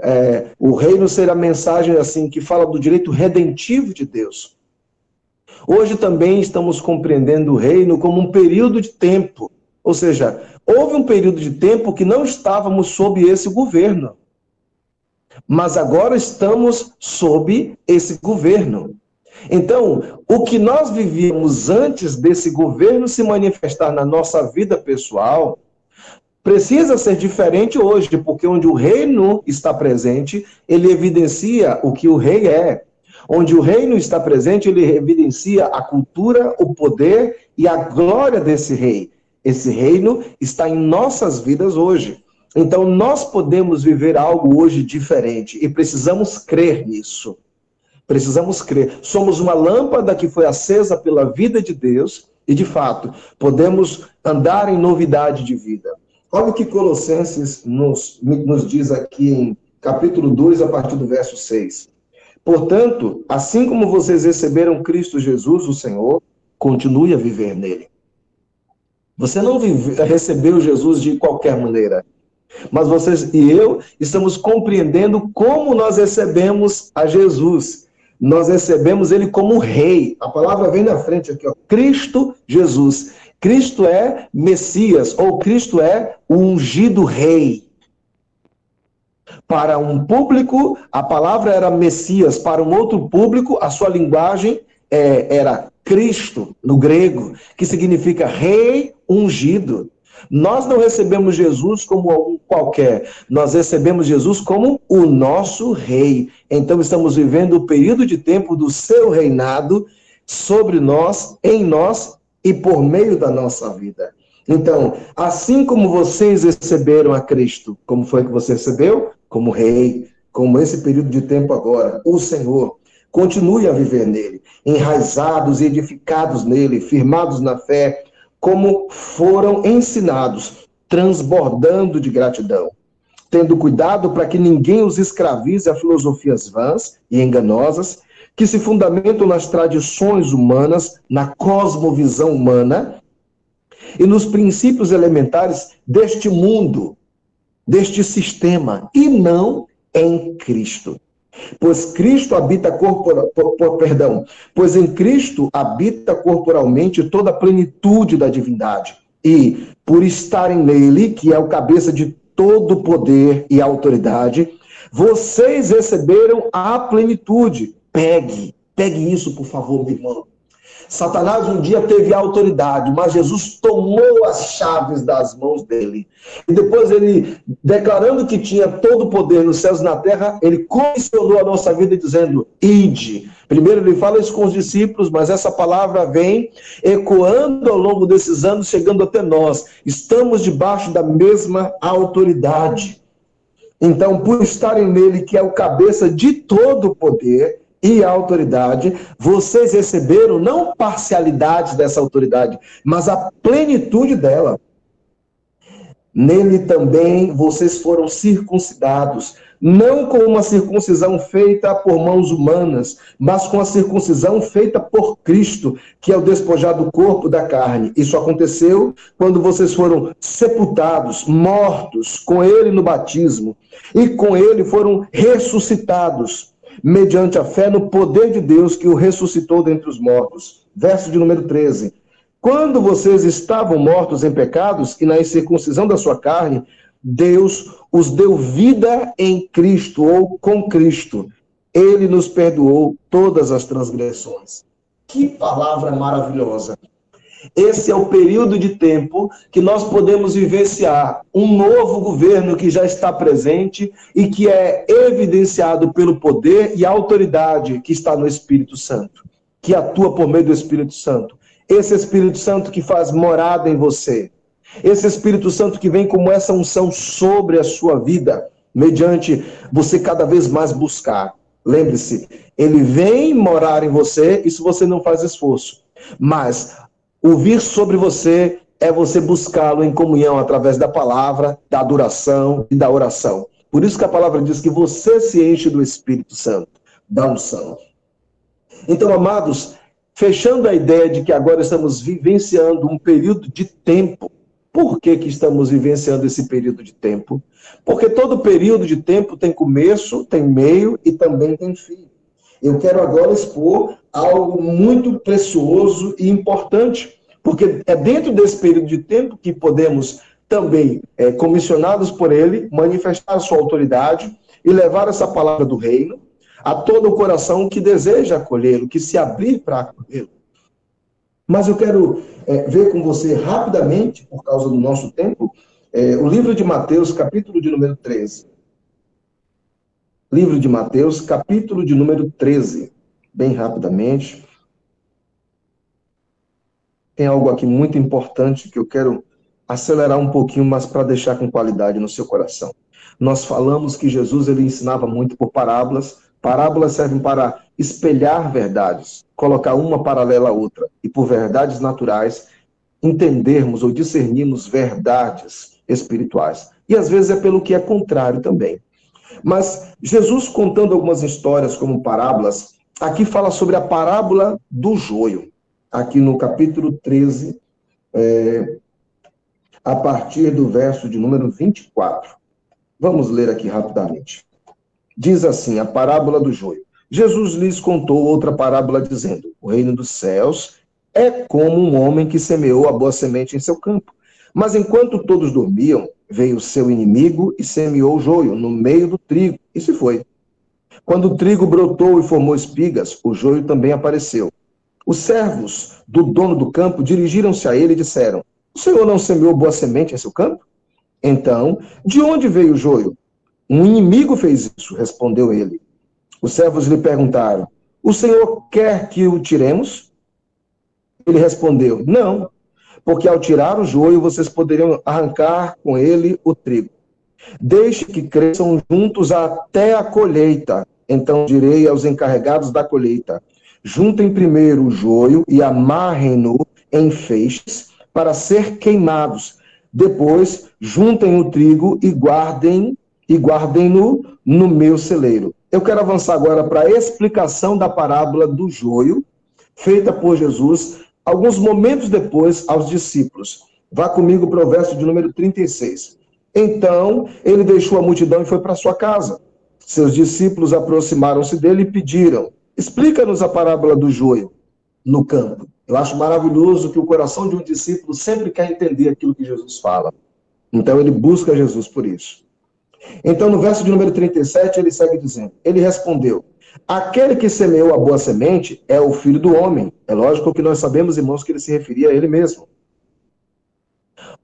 É, o reino ser a mensagem assim que fala do direito redentivo de Deus. Hoje também estamos compreendendo o reino como um período de tempo, ou seja, houve um período de tempo que não estávamos sob esse governo, mas agora estamos sob esse governo. Então, o que nós vivíamos antes desse governo se manifestar na nossa vida pessoal, precisa ser diferente hoje, porque onde o reino está presente, ele evidencia o que o rei é. Onde o reino está presente, ele evidencia a cultura, o poder e a glória desse rei. Esse reino está em nossas vidas hoje. Então, nós podemos viver algo hoje diferente e precisamos crer nisso. Precisamos crer. Somos uma lâmpada que foi acesa pela vida de Deus e, de fato, podemos andar em novidade de vida. Olha o que Colossenses nos, nos diz aqui em capítulo 2, a partir do verso 6. Portanto, assim como vocês receberam Cristo Jesus, o Senhor, continue a viver nele. Você não vive, recebeu Jesus de qualquer maneira. Mas vocês e eu estamos compreendendo como nós recebemos a Jesus. Nós recebemos ele como rei. A palavra vem na frente aqui, ó. Cristo Jesus. Cristo é Messias, ou Cristo é o ungido rei. Para um público, a palavra era Messias, para um outro público, a sua linguagem é, era Cristo, no grego, que significa rei ungido. Nós não recebemos Jesus como algum qualquer, nós recebemos Jesus como o nosso rei. Então estamos vivendo o período de tempo do seu reinado sobre nós, em nós e por meio da nossa vida. Então, assim como vocês receberam a Cristo, como foi que você recebeu? Como rei, como esse período de tempo agora, o Senhor. Continue a viver nele, enraizados e edificados nele, firmados na fé, como foram ensinados, transbordando de gratidão, tendo cuidado para que ninguém os escravize a filosofias vãs e enganosas, que se fundamentam nas tradições humanas, na cosmovisão humana e nos princípios elementares deste mundo, deste sistema, e não em Cristo. Pois Cristo habita por, perdão, pois em Cristo habita corporalmente toda a plenitude da divindade. E por estarem nele, que é o cabeça de todo poder e autoridade, vocês receberam a plenitude Pegue, pegue isso, por favor, meu irmão. Satanás um dia teve autoridade, mas Jesus tomou as chaves das mãos dele. E depois ele, declarando que tinha todo o poder nos céus e na terra, ele comissionou a nossa vida dizendo: Ide. Primeiro ele fala isso com os discípulos, mas essa palavra vem ecoando ao longo desses anos, chegando até nós. Estamos debaixo da mesma autoridade. Então, por estarem nele, que é o cabeça de todo o poder, e a autoridade, vocês receberam não parcialidade dessa autoridade, mas a plenitude dela. Nele também vocês foram circuncidados, não com uma circuncisão feita por mãos humanas, mas com a circuncisão feita por Cristo, que é o despojar do corpo da carne. Isso aconteceu quando vocês foram sepultados, mortos com ele no batismo, e com ele foram ressuscitados mediante a fé no poder de Deus que o ressuscitou dentre os mortos. Verso de número 13. Quando vocês estavam mortos em pecados e na incircuncisão da sua carne, Deus os deu vida em Cristo ou com Cristo. Ele nos perdoou todas as transgressões. Que palavra maravilhosa! Esse é o período de tempo que nós podemos vivenciar um novo governo que já está presente e que é evidenciado pelo poder e autoridade que está no Espírito Santo, que atua por meio do Espírito Santo. Esse Espírito Santo que faz morada em você. Esse Espírito Santo que vem como essa unção sobre a sua vida, mediante você cada vez mais buscar. Lembre-se, ele vem morar em você, isso você não faz esforço. Mas o vir sobre você é você buscá-lo em comunhão através da palavra, da adoração e da oração. Por isso que a palavra diz que você se enche do Espírito Santo, da unção. Então, amados, fechando a ideia de que agora estamos vivenciando um período de tempo. Por que, que estamos vivenciando esse período de tempo? Porque todo período de tempo tem começo, tem meio e também tem fim. Eu quero agora expor algo muito precioso e importante, porque é dentro desse período de tempo que podemos também, é, comissionados por ele, manifestar a sua autoridade e levar essa palavra do reino a todo o coração que deseja acolhê-lo, que se abrir para acolhê-lo. Mas eu quero é, ver com você rapidamente, por causa do nosso tempo, é, o livro de Mateus, capítulo de número 13. Livro de Mateus, capítulo de número 13. Bem rapidamente. Tem algo aqui muito importante que eu quero acelerar um pouquinho, mas para deixar com qualidade no seu coração. Nós falamos que Jesus ele ensinava muito por parábolas. Parábolas servem para espelhar verdades, colocar uma paralela à outra, e por verdades naturais entendermos ou discernirmos verdades espirituais. E às vezes é pelo que é contrário também. Mas Jesus contando algumas histórias como parábolas, aqui fala sobre a parábola do joio. Aqui no capítulo 13, é, a partir do verso de número 24. Vamos ler aqui rapidamente. Diz assim: a parábola do joio. Jesus lhes contou outra parábola, dizendo: O reino dos céus é como um homem que semeou a boa semente em seu campo. Mas enquanto todos dormiam, veio o seu inimigo e semeou o joio no meio do trigo, e se foi. Quando o trigo brotou e formou espigas, o joio também apareceu. Os servos do dono do campo dirigiram-se a ele e disseram: O senhor não semeou boa semente em seu campo? Então, de onde veio o joio? Um inimigo fez isso, respondeu ele. Os servos lhe perguntaram: O senhor quer que o tiremos? Ele respondeu: Não, porque ao tirar o joio, vocês poderiam arrancar com ele o trigo. Deixe que cresçam juntos até a colheita. Então direi aos encarregados da colheita: juntem primeiro o joio e amarrem-no em feixes para ser queimados. Depois, juntem o trigo e guardem e guardem-no no meu celeiro. Eu quero avançar agora para a explicação da parábola do joio, feita por Jesus alguns momentos depois aos discípulos. Vá comigo para o verso de número 36. Então ele deixou a multidão e foi para sua casa. Seus discípulos aproximaram-se dele e pediram: Explica-nos a parábola do joio no campo. Eu acho maravilhoso que o coração de um discípulo sempre quer entender aquilo que Jesus fala. Então ele busca Jesus por isso. Então, no verso de número 37, ele segue dizendo: Ele respondeu: Aquele que semeou a boa semente é o filho do homem. É lógico que nós sabemos, irmãos, que ele se referia a ele mesmo.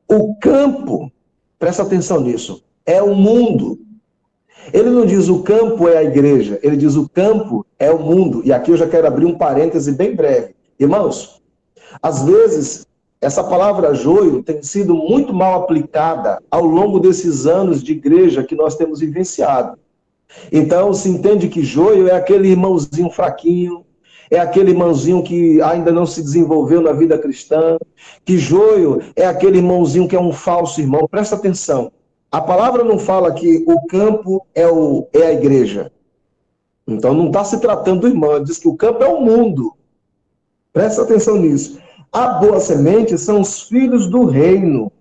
O campo, presta atenção nisso, é o mundo. Ele não diz o campo é a igreja, ele diz o campo é o mundo. E aqui eu já quero abrir um parêntese bem breve. Irmãos, às vezes essa palavra joio tem sido muito mal aplicada ao longo desses anos de igreja que nós temos vivenciado. Então, se entende que joio é aquele irmãozinho fraquinho, é aquele irmãozinho que ainda não se desenvolveu na vida cristã, que joio é aquele irmãozinho que é um falso irmão. Presta atenção. A palavra não fala que o campo é, o, é a igreja. Então não está se tratando do irmão, diz que o campo é o mundo. Presta atenção nisso. A boa semente são os filhos do reino.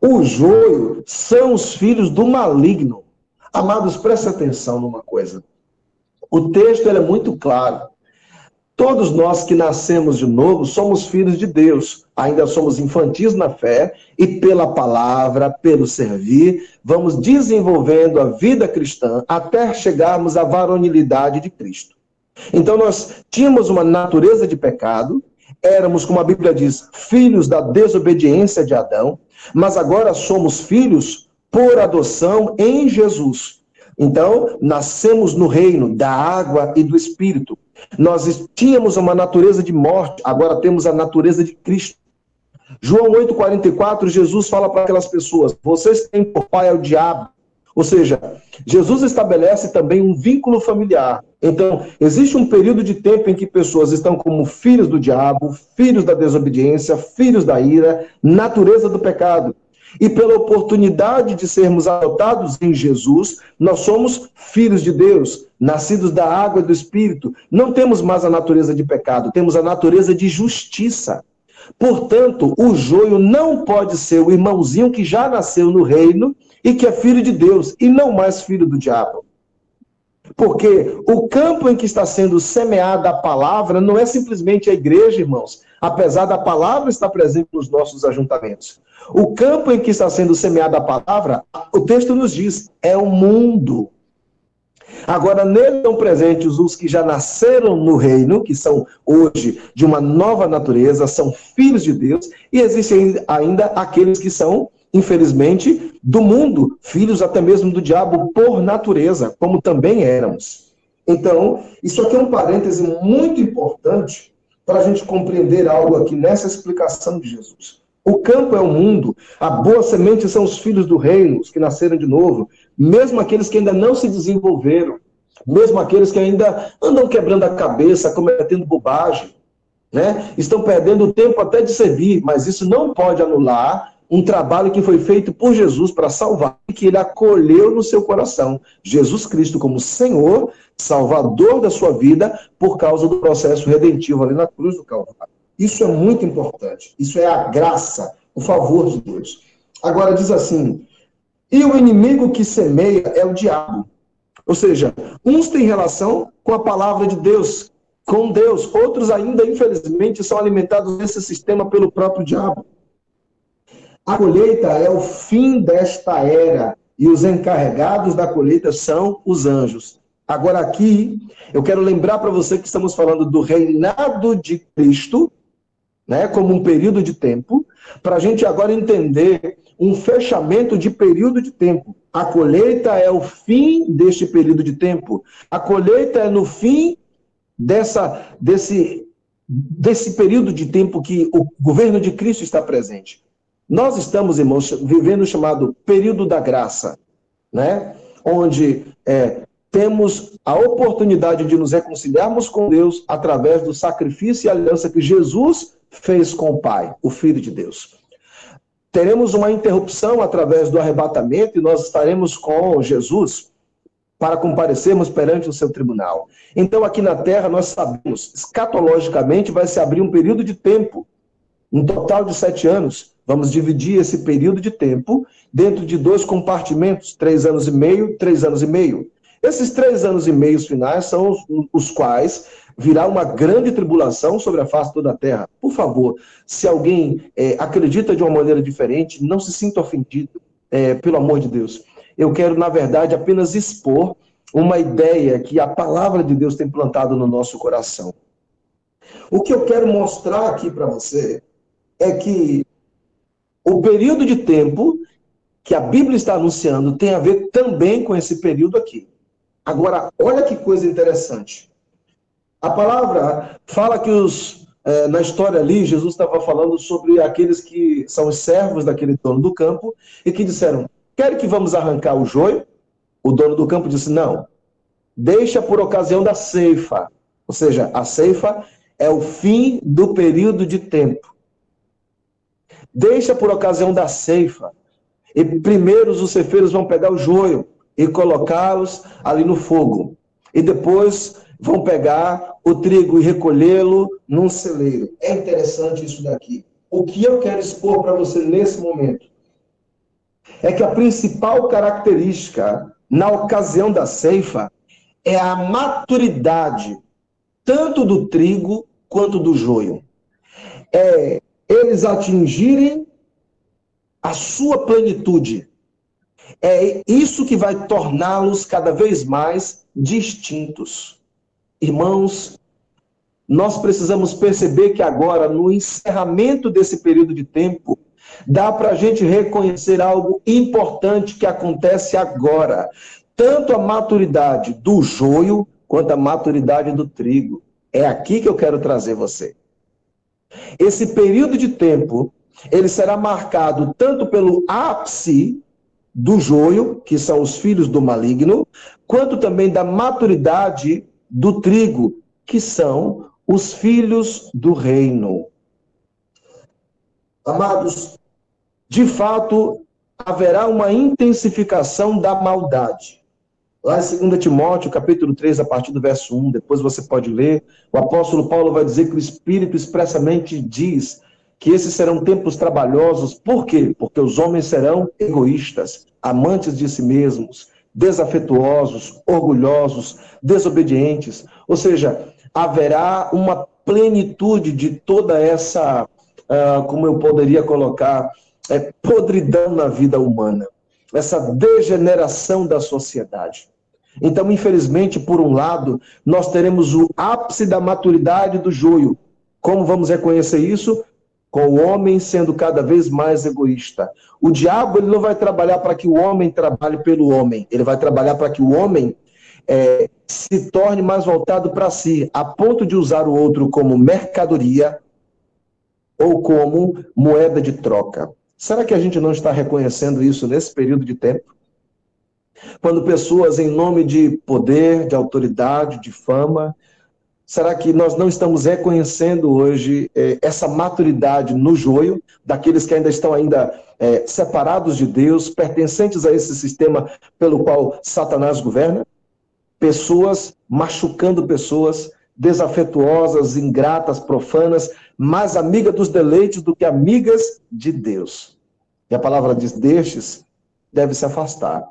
O joio são os filhos do maligno. Amados, preste atenção numa coisa. O texto é muito claro. Todos nós que nascemos de novo somos filhos de Deus. Ainda somos infantis na fé e pela palavra, pelo servir, vamos desenvolvendo a vida cristã até chegarmos à varonilidade de Cristo. Então nós tínhamos uma natureza de pecado, éramos, como a Bíblia diz, filhos da desobediência de Adão, mas agora somos filhos por adoção em Jesus. Então, nascemos no reino da água e do espírito. Nós tínhamos uma natureza de morte, agora temos a natureza de Cristo. João 8,44, Jesus fala para aquelas pessoas: vocês têm por pai ao diabo. Ou seja, Jesus estabelece também um vínculo familiar. Então, existe um período de tempo em que pessoas estão como filhos do diabo, filhos da desobediência, filhos da ira, natureza do pecado. E pela oportunidade de sermos adotados em Jesus, nós somos filhos de Deus, nascidos da água e do Espírito. Não temos mais a natureza de pecado, temos a natureza de justiça. Portanto, o joio não pode ser o irmãozinho que já nasceu no reino e que é filho de Deus e não mais filho do diabo. Porque o campo em que está sendo semeada a palavra não é simplesmente a igreja, irmãos, apesar da palavra estar presente nos nossos ajuntamentos. O campo em que está sendo semeada a palavra, o texto nos diz, é o mundo. Agora, nele estão presentes os que já nasceram no reino, que são hoje de uma nova natureza, são filhos de Deus, e existem ainda aqueles que são, infelizmente, do mundo, filhos até mesmo do diabo por natureza, como também éramos. Então, isso aqui é um parêntese muito importante para a gente compreender algo aqui nessa explicação de Jesus. O campo é o mundo, a boa semente são os filhos do reino, os que nasceram de novo, mesmo aqueles que ainda não se desenvolveram, mesmo aqueles que ainda andam quebrando a cabeça, cometendo bobagem, né? estão perdendo tempo até de servir, mas isso não pode anular um trabalho que foi feito por Jesus para salvar que ele acolheu no seu coração. Jesus Cristo como Senhor, Salvador da sua vida, por causa do processo redentivo ali na cruz do Calvário. Isso é muito importante. Isso é a graça, o favor de Deus. Agora diz assim: e o inimigo que semeia é o diabo. Ou seja, uns têm relação com a palavra de Deus, com Deus, outros ainda, infelizmente, são alimentados nesse sistema pelo próprio diabo. A colheita é o fim desta era e os encarregados da colheita são os anjos. Agora, aqui, eu quero lembrar para você que estamos falando do reinado de Cristo, né, como um período de tempo, para a gente agora entender um fechamento de período de tempo. A colheita é o fim deste período de tempo. A colheita é no fim dessa, desse, desse período de tempo que o governo de Cristo está presente. Nós estamos, irmãos, vivendo o chamado período da graça, né? onde é, temos a oportunidade de nos reconciliarmos com Deus através do sacrifício e aliança que Jesus fez com o Pai, o Filho de Deus. Teremos uma interrupção através do arrebatamento e nós estaremos com Jesus para comparecermos perante o seu tribunal. Então, aqui na terra, nós sabemos, escatologicamente, vai se abrir um período de tempo, um total de sete anos. Vamos dividir esse período de tempo dentro de dois compartimentos, três anos e meio, três anos e meio. Esses três anos e meio finais são os, os quais virá uma grande tribulação sobre a face toda a terra. Por favor, se alguém é, acredita de uma maneira diferente, não se sinta ofendido, é, pelo amor de Deus. Eu quero, na verdade, apenas expor uma ideia que a palavra de Deus tem plantado no nosso coração. O que eu quero mostrar aqui para você é que o período de tempo que a Bíblia está anunciando tem a ver também com esse período aqui. Agora, olha que coisa interessante. A palavra fala que os, é, na história ali, Jesus estava falando sobre aqueles que são os servos daquele dono do campo e que disseram: Quer que vamos arrancar o joio? O dono do campo disse: Não, deixa por ocasião da ceifa. Ou seja, a ceifa é o fim do período de tempo. Deixa por ocasião da ceifa. E primeiro os cefeiros vão pegar o joio e colocá-los ali no fogo. E depois vão pegar o trigo e recolhê-lo num celeiro. É interessante isso daqui. O que eu quero expor para você nesse momento é que a principal característica na ocasião da ceifa é a maturidade tanto do trigo quanto do joio. É eles atingirem a sua plenitude. É isso que vai torná-los cada vez mais distintos. Irmãos, nós precisamos perceber que agora, no encerramento desse período de tempo, dá para a gente reconhecer algo importante que acontece agora. Tanto a maturidade do joio quanto a maturidade do trigo. É aqui que eu quero trazer você. Esse período de tempo, ele será marcado tanto pelo ápice do joio, que são os filhos do maligno, quanto também da maturidade do trigo, que são os filhos do reino. Amados, de fato, haverá uma intensificação da maldade. Lá em 2 Timóteo, capítulo 3, a partir do verso 1, depois você pode ler, o apóstolo Paulo vai dizer que o Espírito expressamente diz que esses serão tempos trabalhosos. Por quê? Porque os homens serão egoístas, amantes de si mesmos, desafetuosos, orgulhosos, desobedientes. Ou seja, haverá uma plenitude de toda essa, uh, como eu poderia colocar, é, podridão na vida humana, essa degeneração da sociedade. Então, infelizmente, por um lado, nós teremos o ápice da maturidade do joio. Como vamos reconhecer isso? Com o homem sendo cada vez mais egoísta. O diabo ele não vai trabalhar para que o homem trabalhe pelo homem, ele vai trabalhar para que o homem é, se torne mais voltado para si, a ponto de usar o outro como mercadoria ou como moeda de troca. Será que a gente não está reconhecendo isso nesse período de tempo? Quando pessoas, em nome de poder, de autoridade, de fama, será que nós não estamos reconhecendo hoje eh, essa maturidade no joio daqueles que ainda estão ainda eh, separados de Deus, pertencentes a esse sistema pelo qual Satanás governa? pessoas machucando pessoas, desafetuosas, ingratas, profanas, mais amigas dos deleites do que amigas de Deus. E a palavra diz: destes deve se afastar.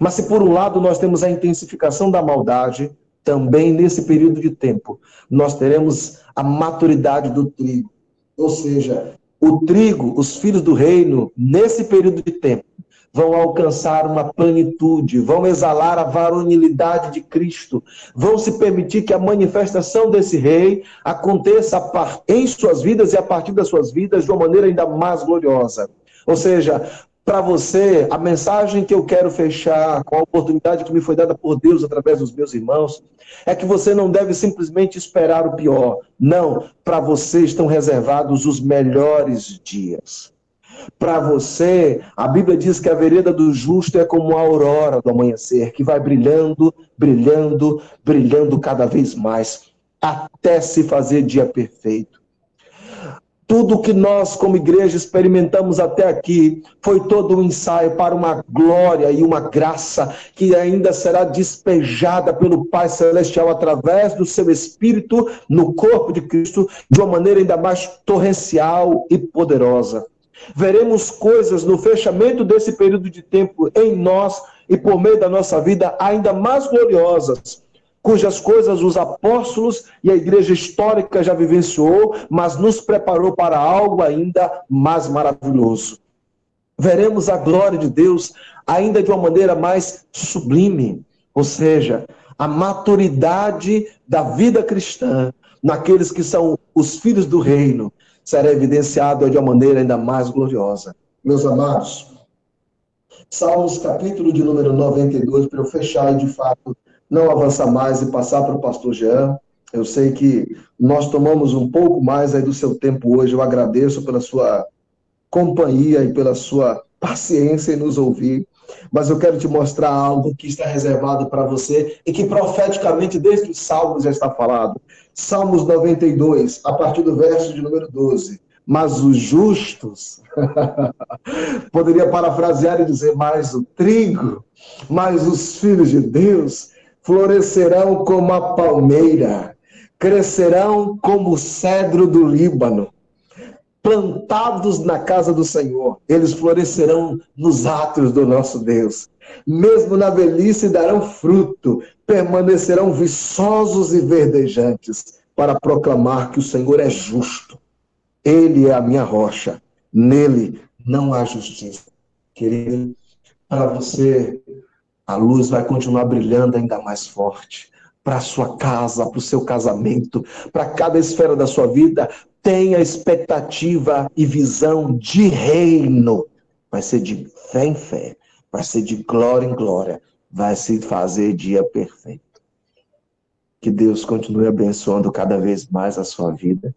Mas se por um lado nós temos a intensificação da maldade, também nesse período de tempo, nós teremos a maturidade do trigo. Ou seja, o trigo, os filhos do reino, nesse período de tempo, vão alcançar uma plenitude, vão exalar a varonilidade de Cristo, vão se permitir que a manifestação desse rei aconteça em suas vidas e a partir das suas vidas de uma maneira ainda mais gloriosa. Ou seja, para você, a mensagem que eu quero fechar com a oportunidade que me foi dada por Deus através dos meus irmãos é que você não deve simplesmente esperar o pior. Não, para você estão reservados os melhores dias para você, a Bíblia diz que a vereda do justo é como a aurora do amanhecer, que vai brilhando, brilhando, brilhando cada vez mais, até se fazer dia perfeito. Tudo que nós, como igreja, experimentamos até aqui foi todo um ensaio para uma glória e uma graça que ainda será despejada pelo Pai Celestial através do seu Espírito no corpo de Cristo de uma maneira ainda mais torrencial e poderosa. Veremos coisas no fechamento desse período de tempo em nós e por meio da nossa vida ainda mais gloriosas, cujas coisas os apóstolos e a igreja histórica já vivenciou, mas nos preparou para algo ainda mais maravilhoso. Veremos a glória de Deus ainda de uma maneira mais sublime, ou seja, a maturidade da vida cristã naqueles que são os filhos do reino, será evidenciado de uma maneira ainda mais gloriosa. Meus amados, Salmos capítulo de número 92, para eu fechar de fato não avançar mais e passar para o pastor Jean. Eu sei que nós tomamos um pouco mais aí do seu tempo hoje. Eu agradeço pela sua companhia e pela sua paciência em nos ouvir. Mas eu quero te mostrar algo que está reservado para você e que profeticamente desde os Salmos já está falado. Salmos 92, a partir do verso de número 12. Mas os justos, poderia parafrasear e dizer, mas o trigo, mas os filhos de Deus florescerão como a palmeira, crescerão como o cedro do Líbano. plantados na casa do Senhor, eles florescerão nos átrios do nosso Deus. Mesmo na velhice darão fruto, permanecerão viçosos e verdejantes, para proclamar que o Senhor é justo. Ele é a minha rocha, nele não há justiça. Querido, para você, a luz vai continuar brilhando ainda mais forte. Para sua casa, para o seu casamento, para cada esfera da sua vida, tenha expectativa e visão de reino. Vai ser de fé em fé, vai ser de glória em glória, vai se fazer dia perfeito. Que Deus continue abençoando cada vez mais a sua vida.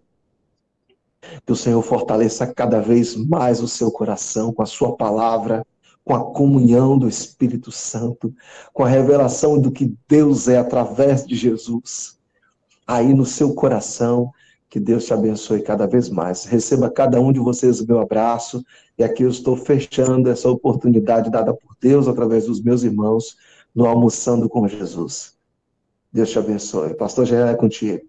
Que o Senhor fortaleça cada vez mais o seu coração com a sua palavra, com a comunhão do Espírito Santo, com a revelação do que Deus é através de Jesus. Aí no seu coração, que Deus te abençoe cada vez mais. Receba cada um de vocês o meu abraço. E aqui eu estou fechando essa oportunidade dada por Deus através dos meus irmãos no Almoçando com Jesus. Deus te abençoe. Pastor Jean, é contigo.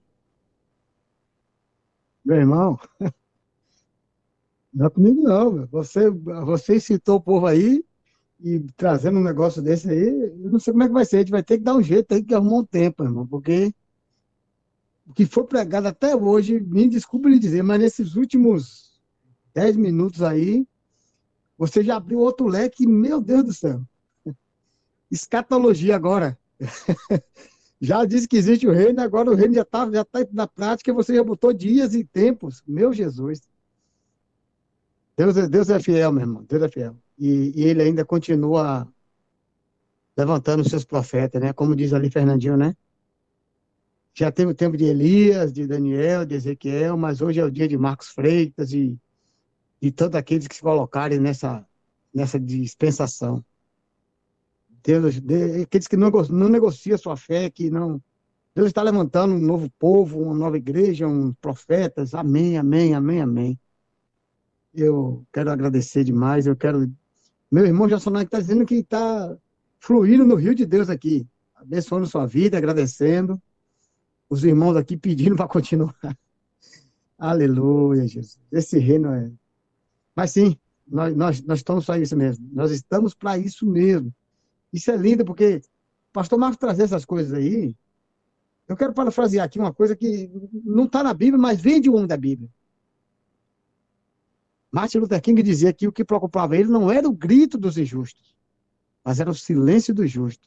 Meu irmão, não é comigo não. Você, você citou o povo aí e trazendo um negócio desse aí, eu não sei como é que vai ser. A gente vai ter que dar um jeito, tem que arrumar um tempo, irmão, porque o que foi pregado até hoje, me desculpe lhe dizer, mas nesses últimos 10 minutos aí, você já abriu outro leque, meu Deus do céu. Escatologia agora. já disse que existe o reino, agora o reino já está já tá na prática, você já botou dias e tempos. Meu Jesus. Deus, é- Deus é fiel, meu irmão. Deus é fiel. E, e ele ainda continua levantando seus profetas, né? Como diz ali Fernandinho, né? Já teve o tempo de Elias, de Daniel, de Ezequiel, mas hoje é o dia de Marcos Freitas e de todos aqueles que se colocarem nessa, nessa dispensação. Deus, de- aqueles que não, não negociam sua fé, que não. Deus está levantando um novo povo, uma nova igreja, uns profetas. Amém, amém, amém, amém. Eu quero agradecer demais. Eu quero. Meu irmão Jassonai está dizendo que está fluindo no rio de Deus aqui, abençoando sua vida, agradecendo. Os irmãos aqui pedindo para continuar. Aleluia, Jesus. Esse reino é. Mas sim, nós, nós, nós estamos para isso mesmo. Nós estamos para isso mesmo. Isso é lindo, porque o pastor Marcos trazer essas coisas aí. Eu quero parafrasear aqui uma coisa que não está na Bíblia, mas vem de um homem da Bíblia. Martin Luther King dizia que o que preocupava ele não era o grito dos injustos, mas era o silêncio dos justos.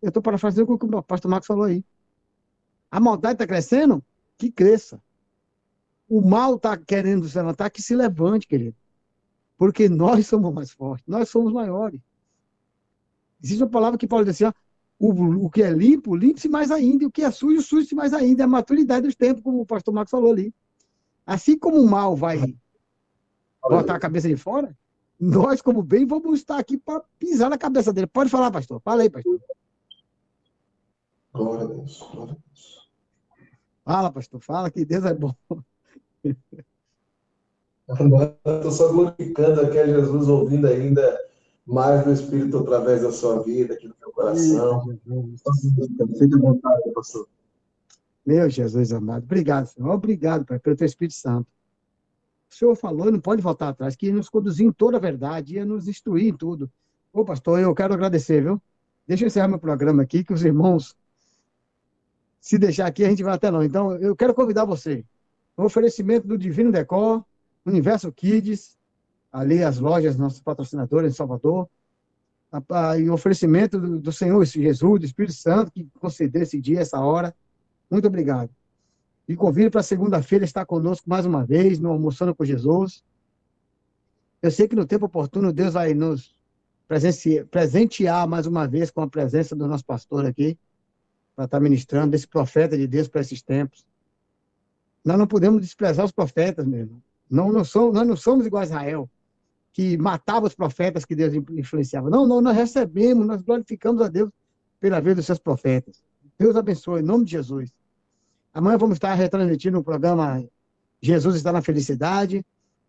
Eu estou parafraseando o que o pastor Marcos falou aí. A maldade está crescendo? Que cresça. O mal está querendo se levantar? Que se levante, querido. Porque nós somos mais fortes, nós somos maiores. Existe uma palavra que Paulo diz assim, ó, o, o que é limpo, limpe-se mais ainda, e o que é sujo, suje-se mais ainda. É a maturidade dos tempos, como o pastor Marcos falou ali. Assim como o mal vai botar a cabeça de fora, nós, como bem, vamos estar aqui para pisar na cabeça dele. Pode falar, pastor. Fala aí, pastor. Glória a Deus. Glória a Deus. Fala, pastor. Fala que Deus é bom. Estou só glorificando aqui a Jesus, ouvindo ainda mais do Espírito através da sua vida, aqui no teu coração. Fique à vontade, pastor. Meu Jesus amado. Obrigado, Senhor. Obrigado, Pai, pelo teu Espírito Santo. O Senhor falou, não pode voltar atrás, que nos conduzir em toda a verdade, ia nos instruir em tudo. Ô, pastor, eu quero agradecer, viu? Deixa eu encerrar meu programa aqui, que os irmãos, se deixar aqui, a gente vai até lá. Então, eu quero convidar você. O oferecimento do Divino Decor, Universo Kids, ali as lojas, nossos patrocinadores em Salvador, o oferecimento do Senhor Jesus, do Espírito Santo, que concedeu esse dia, essa hora. Muito obrigado. E convido para segunda-feira estar conosco mais uma vez no Almoçando com Jesus. Eu sei que no tempo oportuno Deus vai nos presentear mais uma vez com a presença do nosso pastor aqui, para estar ministrando, desse profeta de Deus para esses tempos. Nós não podemos desprezar os profetas, meu irmão. Não, não somos, nós não somos igual a Israel, que matava os profetas que Deus influenciava. Não, não, nós recebemos, nós glorificamos a Deus pela vida dos seus profetas. Deus abençoe, em nome de Jesus. Amanhã vamos estar retransmitindo o programa Jesus está na Felicidade.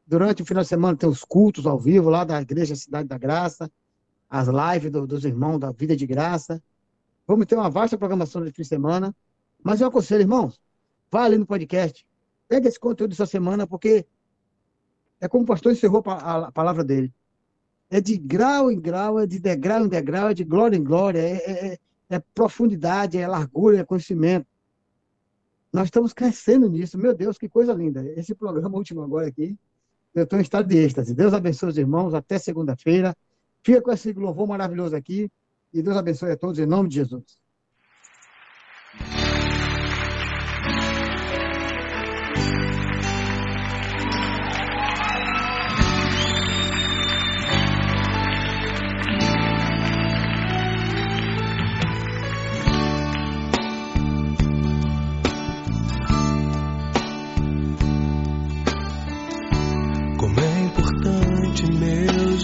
Durante o final de semana tem os cultos ao vivo lá da Igreja Cidade da Graça, as lives do- dos irmãos da Vida de Graça. Vamos ter uma vasta programação de fim de semana. Mas eu aconselho, irmãos, vá ali no podcast, pega esse conteúdo dessa semana, porque É como o pastor encerrou a palavra dele. É de grau em grau, é de degrau em degrau, é de glória em glória, é, é, é profundidade, é largura, é conhecimento. Nós estamos crescendo nisso. Meu Deus, que coisa linda. Esse programa último agora aqui, eu estou em estado de êxtase. Deus abençoe os irmãos. Até segunda-feira. Fica com esse louvor maravilhoso aqui. E Deus abençoe a todos em nome de Jesus.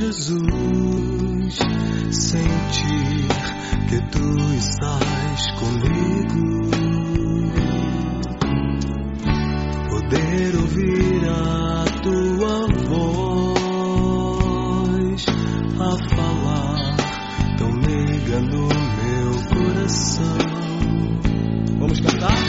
Jesus, sentir que tu estás comigo. Poder ouvir a tua voz a falar tão meiga no meu coração. Vamos cantar?